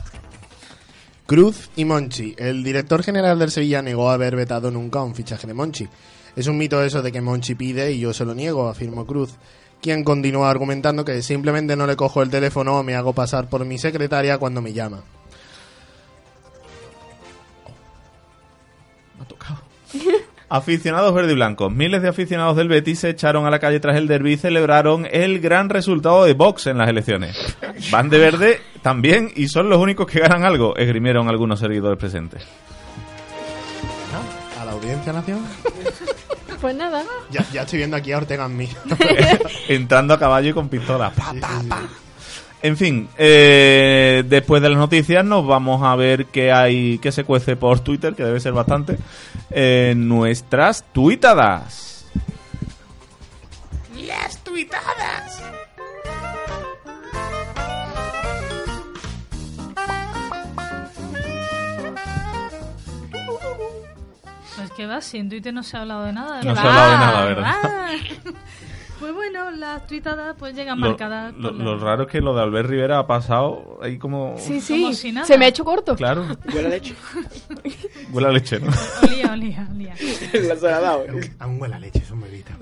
Cruz y Monchi. El director general del Sevilla negó haber vetado nunca un fichaje de Monchi. Es un mito eso de que Monchi pide y yo se lo niego, afirmó Cruz, quien continúa argumentando que simplemente no le cojo el teléfono o me hago pasar por mi secretaria cuando me llama. Aficionados verde y blancos. Miles de aficionados del Betis se echaron a la calle tras el derby y celebraron el gran resultado de Vox en las elecciones. Van de verde también y son los únicos que ganan algo, esgrimieron algunos seguidores presentes. A la audiencia nacional. Pues nada. Ya, ya estoy viendo aquí a Ortega en mí. Entrando a caballo y con pistola. Pa, pa, pa. En fin, eh, después de las noticias nos vamos a ver qué hay, qué se cuece por Twitter, que debe ser bastante, en nuestras tuitadas. Las tuitadas. Pues que va, si en Twitter no se ha hablado de nada. No se ha hablado de nada, ¿verdad? Pues bueno, las tuitadas pues llegan Lo, marcadas. lo- lo raro es que lo de Albert Rivera ha pasado ahí como... Sí, Como sí. si nada. Se me ha hecho corto. Claro, Huele a leche. huele a leche, ¿no? Olía, olía, olía. La se la ha dado. Aún huele a leche, es un bebito.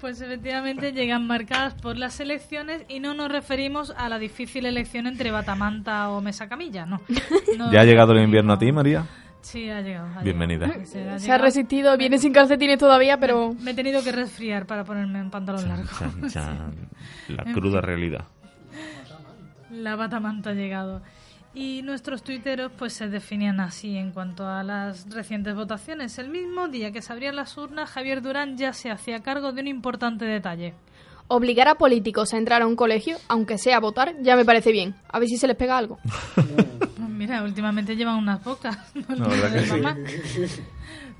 Pues efectivamente llegan marcadas por las elecciones y no nos referimos a la difícil elección entre Batamanta o Mesa Camilla, no. No, ¿Ya ha llegado el invierno a ti, María? Sí, ha llegado. ha Bienvenida. llegado. Sí, ha Se ha resistido, viene sin calcetines todavía, pero... Me he tenido que resfriar para ponerme un pantalón largo. Chan, chan. La En cruda fin. realidad. La batamanta ha llegado. Y nuestros tuiteros pues se definían así en cuanto a las recientes votaciones. El mismo día que se abrían las urnas, Javier Durán ya se hacía cargo de un importante detalle. Obligar a políticos a entrar a un colegio, aunque sea a votar, ya me parece bien. A ver si se les pega algo. Mira, últimamente llevan unas pocas. No No, ¿verdad que sí?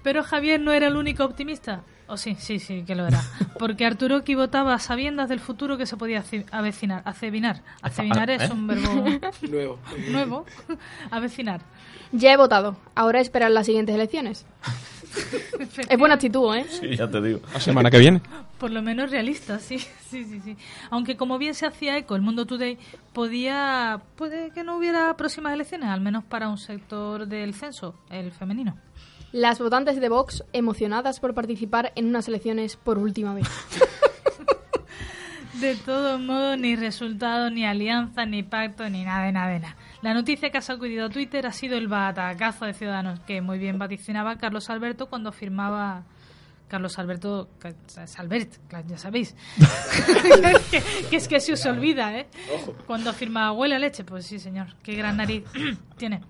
Pero Javier no era el único optimista. O sí, sí, sí, que lo era. Porque Arturo que votaba a sabiendas del futuro que se podía avecinar. Acevinar. Acevinar ¿eh? es un verbo Nuevo. nuevo. Avecinar. Ya he votado. Ahora esperar las siguientes elecciones. Es buena actitud, ¿eh? Sí, ya te digo. La semana que viene. Por lo menos realista, sí, sí, sí, sí. Aunque como bien se hacía eco, el Mundo Today podía, puede que no hubiera próximas elecciones, al menos para un sector del censo, el femenino. Las votantes de Vox emocionadas por participar en unas elecciones por última vez. De todo modo, ni resultado, ni alianza, ni pacto, ni nada nada nada. La noticia que ha sacudido Twitter ha sido el batacazo de Ciudadanos, que muy bien vaticinaba Carlos Alberto cuando firmaba... Carlos Alberto Albert, ya sabéis. que, que es que se os olvida, ¿eh? Cuando firmaba huele a leche, pues sí, señor. Qué gran nariz tiene.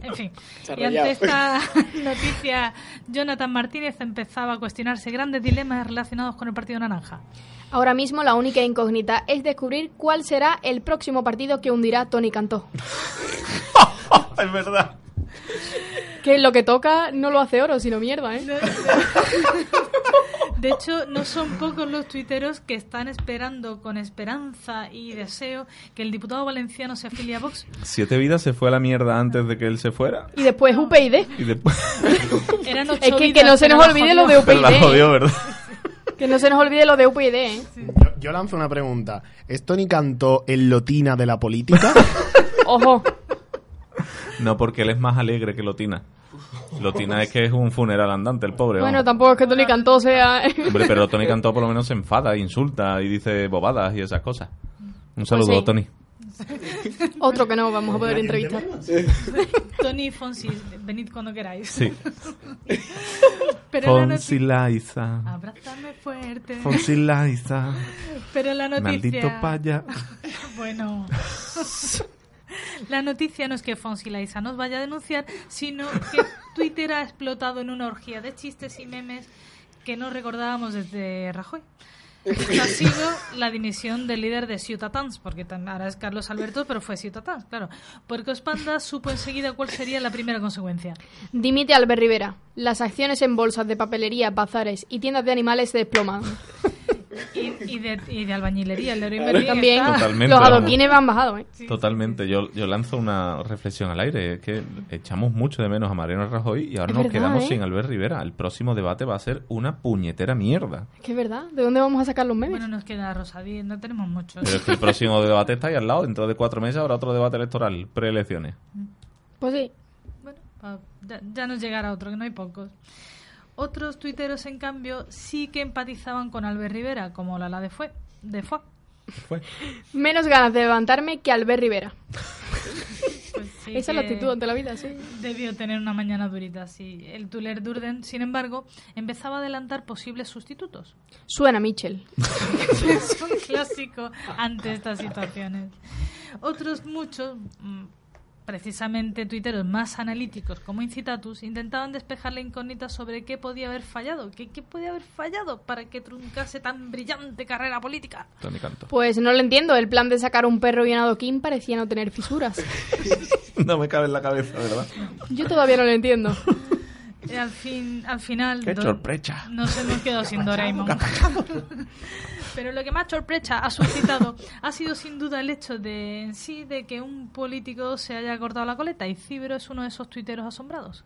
en fin. Y ante esta noticia, Jonathan Martínez empezaba a cuestionarse grandes dilemas relacionados con el Partido Naranja. Ahora mismo la única incógnita es descubrir cuál será el próximo partido que hundirá Tony Cantó. es verdad. Que lo que toca no lo hace oro, sino mierda, ¿eh? De hecho, no son pocos los tuiteros que están esperando con esperanza y deseo que el diputado valenciano se afilie a Vox. Siete vidas se fue a la mierda antes de que él se fuera. Y después UPyD. Y después... Eran ocho Es que, no se nos olvide lo de. Pero la UPyD. jodió, ¿verdad? Que no se nos olvide lo de UPyD, ¿eh? Yo, yo lanzo una pregunta. ¿Es Tony Cantó el lotina de la política? Ojo. No, porque él es más alegre que Lotina. Lotina es que es un funeral andante, el pobre. Bueno, vamos. tampoco es que Tony Cantó sea... Hombre, pero Tony Cantó por lo menos se enfada, insulta y dice bobadas y esas cosas. Un saludo, Pues sí. Tony. Otro que no vamos a poder entrevistar. Tony Fonsi, venid cuando queráis. Sí. Pero Fonsi Laiza. Abrázame fuerte. Fonsi Laiza. Pero la noticia... Maldito paya. Bueno. La noticia no es que Fonsi Laiza nos vaya a denunciar, sino que Twitter ha explotado en una orgía de chistes y memes que no recordábamos desde Rajoy. Ha sido la dimisión del líder de Ciutatans, porque ahora es Carlos Alberto, pero fue Ciutatans, claro. Porque Ospanda supo enseguida cuál sería la primera consecuencia. Dimite Albert Rivera. Las acciones en bolsas de papelería, bazares y tiendas de animales se desploman. Y, y de, y de albañilería, el de Leroy. Merlin También. está- Totalmente, Los adoquines van bajados, ¿eh? Totalmente. Yo, yo lanzo una reflexión al aire. Es que echamos mucho de menos a Mariano Rajoy y ahora Es nos verdad, quedamos ¿eh? sin Albert Rivera. El próximo debate va a ser una puñetera mierda. Es que es verdad. ¿De dónde vamos a sacar los memes? Bueno, nos queda Rosadí, no tenemos muchos. Pero es que el próximo debate está ahí al lado. Dentro de cuatro meses habrá otro debate electoral, preelecciones. Pues sí. Bueno, ya nos llegará otro, que no hay pocos. Otros tuiteros, en cambio, sí que empatizaban con Albert Rivera, como Lala de Fue. De Fue. Menos ganas de levantarme que Albert Rivera. Pues sí Esa es la actitud ante la vida, sí. Debió tener una mañana durita, sí. El Tuller Durden, sin embargo, empezaba a adelantar posibles sustitutos. Suena Mitchell. es un clásico ante estas situaciones. Otros muchos, mm, precisamente tuiteros más analíticos como Incitatus, intentaban despejar la incógnita sobre qué podía haber fallado, qué, qué podía haber fallado para que truncase tan brillante carrera política. Tony Canto. Pues no lo entiendo. El plan de sacar un perro y un adoquín parecía no tener fisuras. No me cabe en la cabeza, ¿verdad? Yo todavía no lo entiendo. Y al, fin, al final ¡Qué sorpresa! nos hemos quedado sin Doraemon. Pero lo que más sorpresa ha suscitado ha sido sin duda el hecho de en sí de que un político se haya cortado la coleta y Cibero es uno de esos tuiteros asombrados.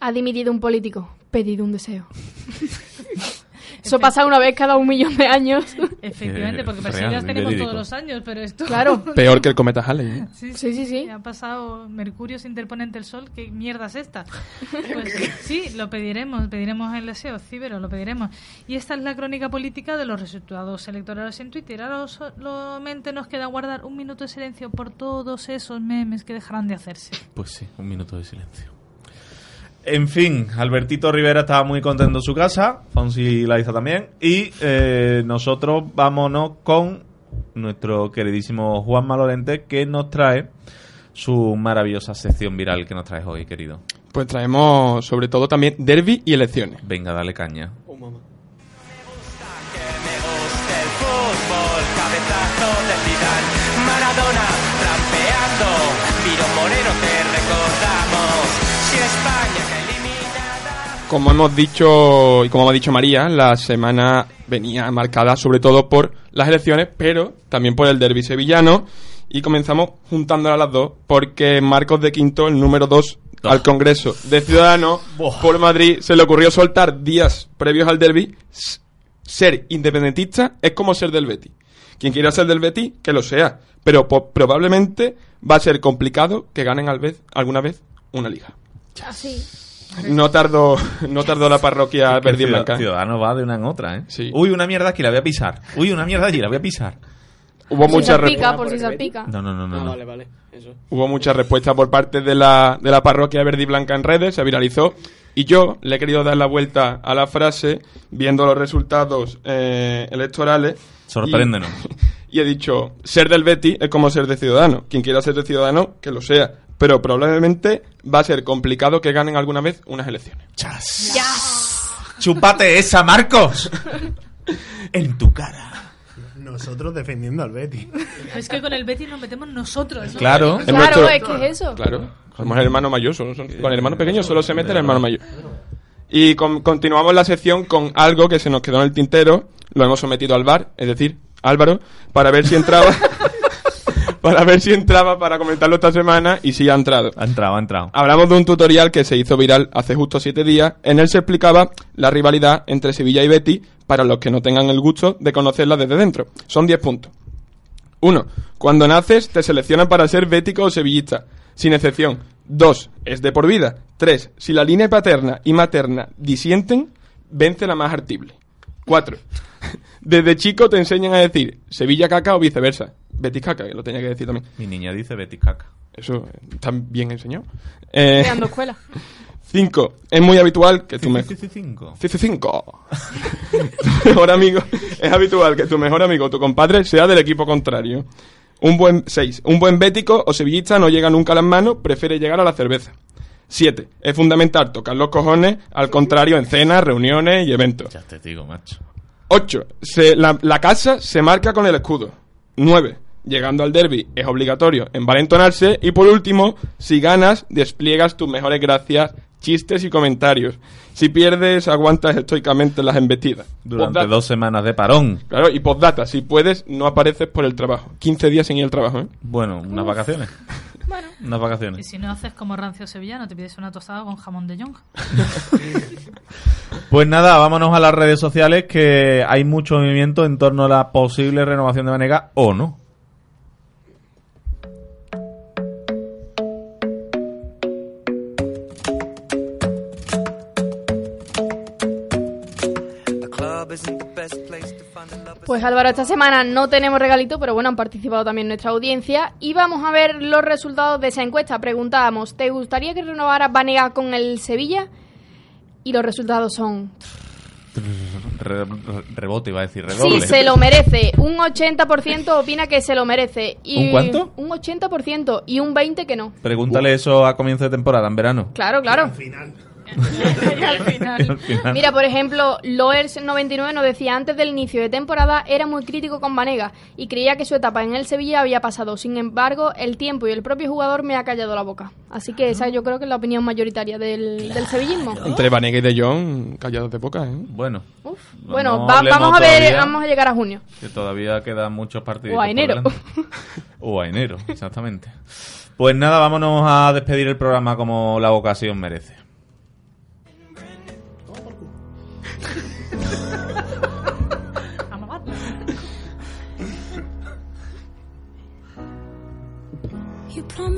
Ha dimitido un político. Pedido un deseo. Eso pasa una vez cada un millón de años. Efectivamente, porque muy tenemos verídico. todos los años, pero esto... Claro. Peor que el cometa Halley. ¿eh? Sí, sí, sí, Ha pasado Mercurio se interpone ante el Sol. ¿Qué mierda es esta? Pues sí, lo pediremos. Pediremos el deseo, Cibero, lo pediremos. Y esta es la crónica política de los resultados electorales en Twitter. Ahora solamente nos queda guardar un minuto de silencio por todos esos memes que dejarán de hacerse. Pues sí, un minuto de silencio. En fin, Albertito Rivera estaba muy contento en su casa, Fonsi la hizo también, y eh, nosotros vámonos con nuestro queridísimo Juan Malorente que nos trae su maravillosa sección viral que nos traes hoy, querido. Pues traemos sobre todo también derby y elecciones. Venga, dale caña. el fútbol, cabezazo de Zidane, Maradona trampeando, Moreno te recordamos, si España. Como hemos dicho y como ha dicho María, la semana venía marcada sobre todo por las elecciones, pero también por el derby sevillano. Y comenzamos juntándolas las dos, porque Marcos de Quinto, el número 2 al Congreso de Ciudadanos por Madrid, se le ocurrió soltar días previos al derby. Ser independentista es como ser del Betty. Quien quiera ser del Betty, que lo sea. Pero po- probablemente va a ser complicado que ganen al vez, alguna vez una liga. Así. No tardó, no tardó la parroquia verde y blanca. Ciudadano va de una en otra, ¿eh? Uy, una mierda aquí, la voy a pisar. Uy, una mierda allí, la voy a pisar. Hubo Si muchas salpica, por si salpica. No, no, no, no. Ah, vale, vale. Eso. Hubo muchas respuestas por parte de la, de la parroquia verde y blanca en redes, se viralizó. Y yo le he querido dar la vuelta a la frase viendo los resultados eh, electorales. Sorpréndenos. Y, y he dicho, ser del Betty es como ser de Ciudadano. Quien quiera ser de Ciudadano, que lo sea. Pero probablemente va a ser complicado que ganen alguna vez unas elecciones. ¡Chúpate esa, Marcos! en tu cara. Nosotros defendiendo al Betty. Es que con el Betty nos metemos nosotros. ¿no? Claro. Es Claro, nuestro- es que es eso. Claro, somos el hermano mayor. solo son- con el hermano pequeño solo se mete el hermano mayor. Y con- continuamos la sección con algo que se nos quedó en el tintero. Lo hemos sometido al bar, es decir, Álvaro, para ver si entraba. para ver si entraba para comentarlo esta semana y si ha entrado. Ha entrado, ha entrado. Hablamos de un tutorial que se hizo viral hace justo siete días. En él se explicaba la rivalidad entre Sevilla y Betty para los que no tengan el gusto de conocerla desde dentro. Son 10 puntos. 1. Cuando naces te seleccionan para ser bético o sevillista, sin excepción. 2. Es de por vida. 3. Si la línea paterna y materna disienten, vence la más artible. 4. Desde chico te enseñan a decir Sevilla caca o viceversa. Betis caca, que lo tenía que decir también. Mi niña dice Betty caca. Eso eh, está bien enseñado. Eh, Creando escuela. 5. Es muy habitual que tu mejor... Cinco. 5. tu mejor amigo... Es habitual que tu mejor amigo o tu compadre sea del equipo contrario. Un buen 6. Un buen bético o sevillista no llega nunca a las manos, prefiere llegar a la cerveza. 7. Es fundamental tocar los cojones, al contrario en cenas, reuniones y eventos. Ya te digo, macho. 8. la, la casa se marca con el escudo. 9. Llegando al derby es obligatorio envalentonarse. Y por último, si ganas, despliegas tus mejores gracias, chistes y comentarios. Si pierdes, aguantas estoicamente las embestidas. Durante Postdata- dos semanas de parón. Claro, y postdata, si puedes, no apareces por el trabajo. 15 días sin ir al trabajo, ¿eh? Bueno, unas vacaciones. Unas Y vacaciones. si no haces como rancio sevillano, te pides una tostada con jamón de yonja. Pues nada, vámonos a las redes sociales que hay mucho movimiento en torno a la posible renovación de Vanega o no. Pues Álvaro, esta semana no tenemos regalito, pero bueno, han participado también nuestra audiencia. Y vamos a ver los resultados de esa encuesta. Preguntábamos, ¿te gustaría que renovara Vanega con el Sevilla? Y los resultados son... Re- re- rebote, iba a decir, Sí, redoble. se lo merece. Un 80% opina que se lo merece. Y ¿Un cuánto? Un 80% y un 20% que no. Pregúntale eso a comienzo de temporada, en verano. Claro, claro. Al final. Mira, por ejemplo, Loers99 nos decía antes del inicio de temporada era muy crítico con Vanega y creía que su etapa en el Sevilla había pasado. Sin embargo, el tiempo y el propio jugador me ha callado la boca. Así que esa yo creo que es la opinión mayoritaria del, del sevillismo. Entre Vanega y De Jong, callados de boca, ¿eh? Bueno. Bueno, No va- hablemos vamos a ver, todavía, vamos a llegar a junio. Que todavía quedan muchos partidos. O a enero. O a enero, exactamente. Pues nada, vámonos a despedir el programa como la ocasión merece.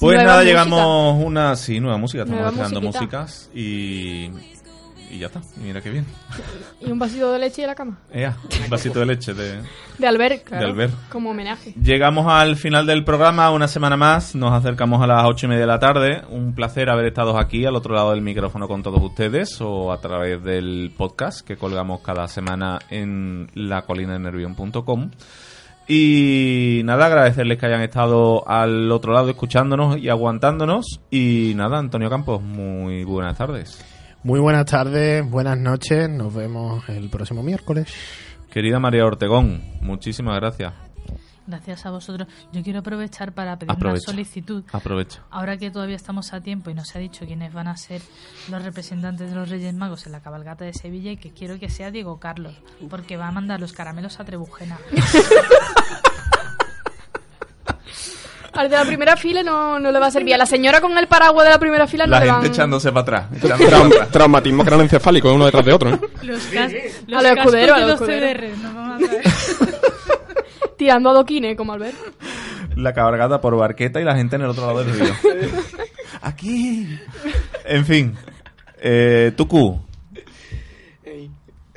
Pues Nueva nada, música. llegamos una, sí, nueva música, estamos Nueva mezclando musiquita. músicas y, y ya está, y mira qué bien. Y un vasito de leche y la cama. Ea, un vasito de leche de... De Albert, claro. De Albert. Como homenaje. Llegamos al final del programa, una semana más, nos acercamos a las ocho y media de la tarde. Un placer haber estado aquí al otro lado del micrófono con todos ustedes o a través del podcast que colgamos cada semana en lacolinadenervión.com. Y nada, agradecerles que hayan estado al otro lado escuchándonos y aguantándonos. Y nada, Antonio Campos, muy buenas tardes. Muy buenas tardes, buenas noches. Nos vemos el próximo miércoles. Querida María Ortegón, muchísimas gracias. Gracias a vosotros. Yo quiero aprovechar para pedir Aprovecha. una solicitud. Aprovecha. Ahora que todavía estamos a tiempo y no se ha dicho quiénes van a ser los representantes de los Reyes Magos en la cabalgata de Sevilla y que quiero que sea Diego Carlos, porque va a mandar los caramelos a Trebujena. Al de la primera fila no, no le va a servir. A la señora con el paraguas de la primera fila no La le gente van... echándose para atrás. Traum- traumatismo craneoencefálico uno detrás de otro. ¿no? Los, cas- A los los escuderos, a los escuderos. CDR, nos vamos a. Tirando adoquines, como Albert. la cabalgata por barqueta y la gente en el otro lado del río. Aquí. En fin. Eh, Tucu.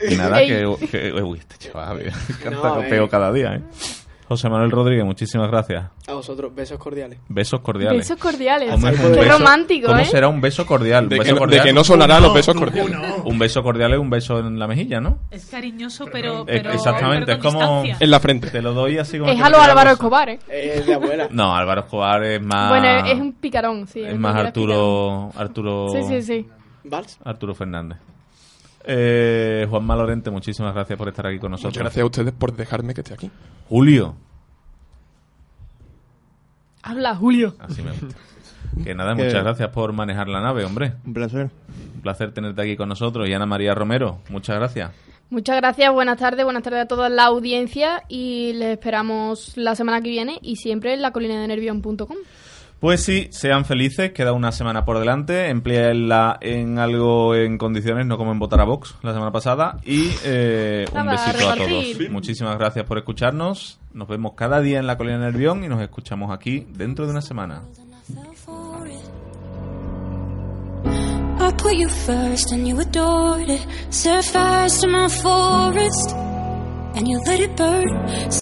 Y nada, Ey. que, que- Uy, este chaval, canta No, copeo eh. cada día, ¿eh? José Manuel Rodríguez, muchísimas gracias. A vosotros, besos cordiales. Besos cordiales. Besos cordiales. ¿Cómo es un Qué beso- romántico, ¿Cómo ¿eh? será un beso cordial? De que beso no- cordial. de que no sonarán los besos cordiales. Un beso cordial es un beso en la mejilla, ¿no? Es cariñoso, pero. Eh, pero Exactamente, pero es como... distancia. En la frente. Te lo doy así como... Es que a lo Álvaro. Escobar, ¿eh? Es de abuela. No, Álvaro Escobar es más... Bueno, es un picarón, sí. Es más que Arturo... Arturo... picarón. Sí, sí, sí. ¿Vals? Arturo Fernández. Eh, Juanma Lorente, muchísimas gracias por estar aquí con nosotros. Muchas gracias a ustedes por dejarme que esté aquí. Julio. Habla, Julio. Así me gusta. Que nada, Que- muchas gracias por manejar la nave, hombre. Un placer. Un placer tenerte aquí con nosotros. Y Ana María Romero, muchas gracias. Muchas gracias, buenas tardes, buenas tardes a toda la audiencia y les esperamos la semana que viene y siempre en la colina de nervión.com. Pues sí, sean felices, queda una semana por delante, empleenla en algo en condiciones, no como en votar a Vox la semana pasada. Y eh, un besito a todos. Muchísimas gracias por escucharnos. Nos vemos cada día en la colina de Nervión y nos escuchamos aquí dentro de una semana. I put you first and you adored it. Set fires to my forest and you let it burn.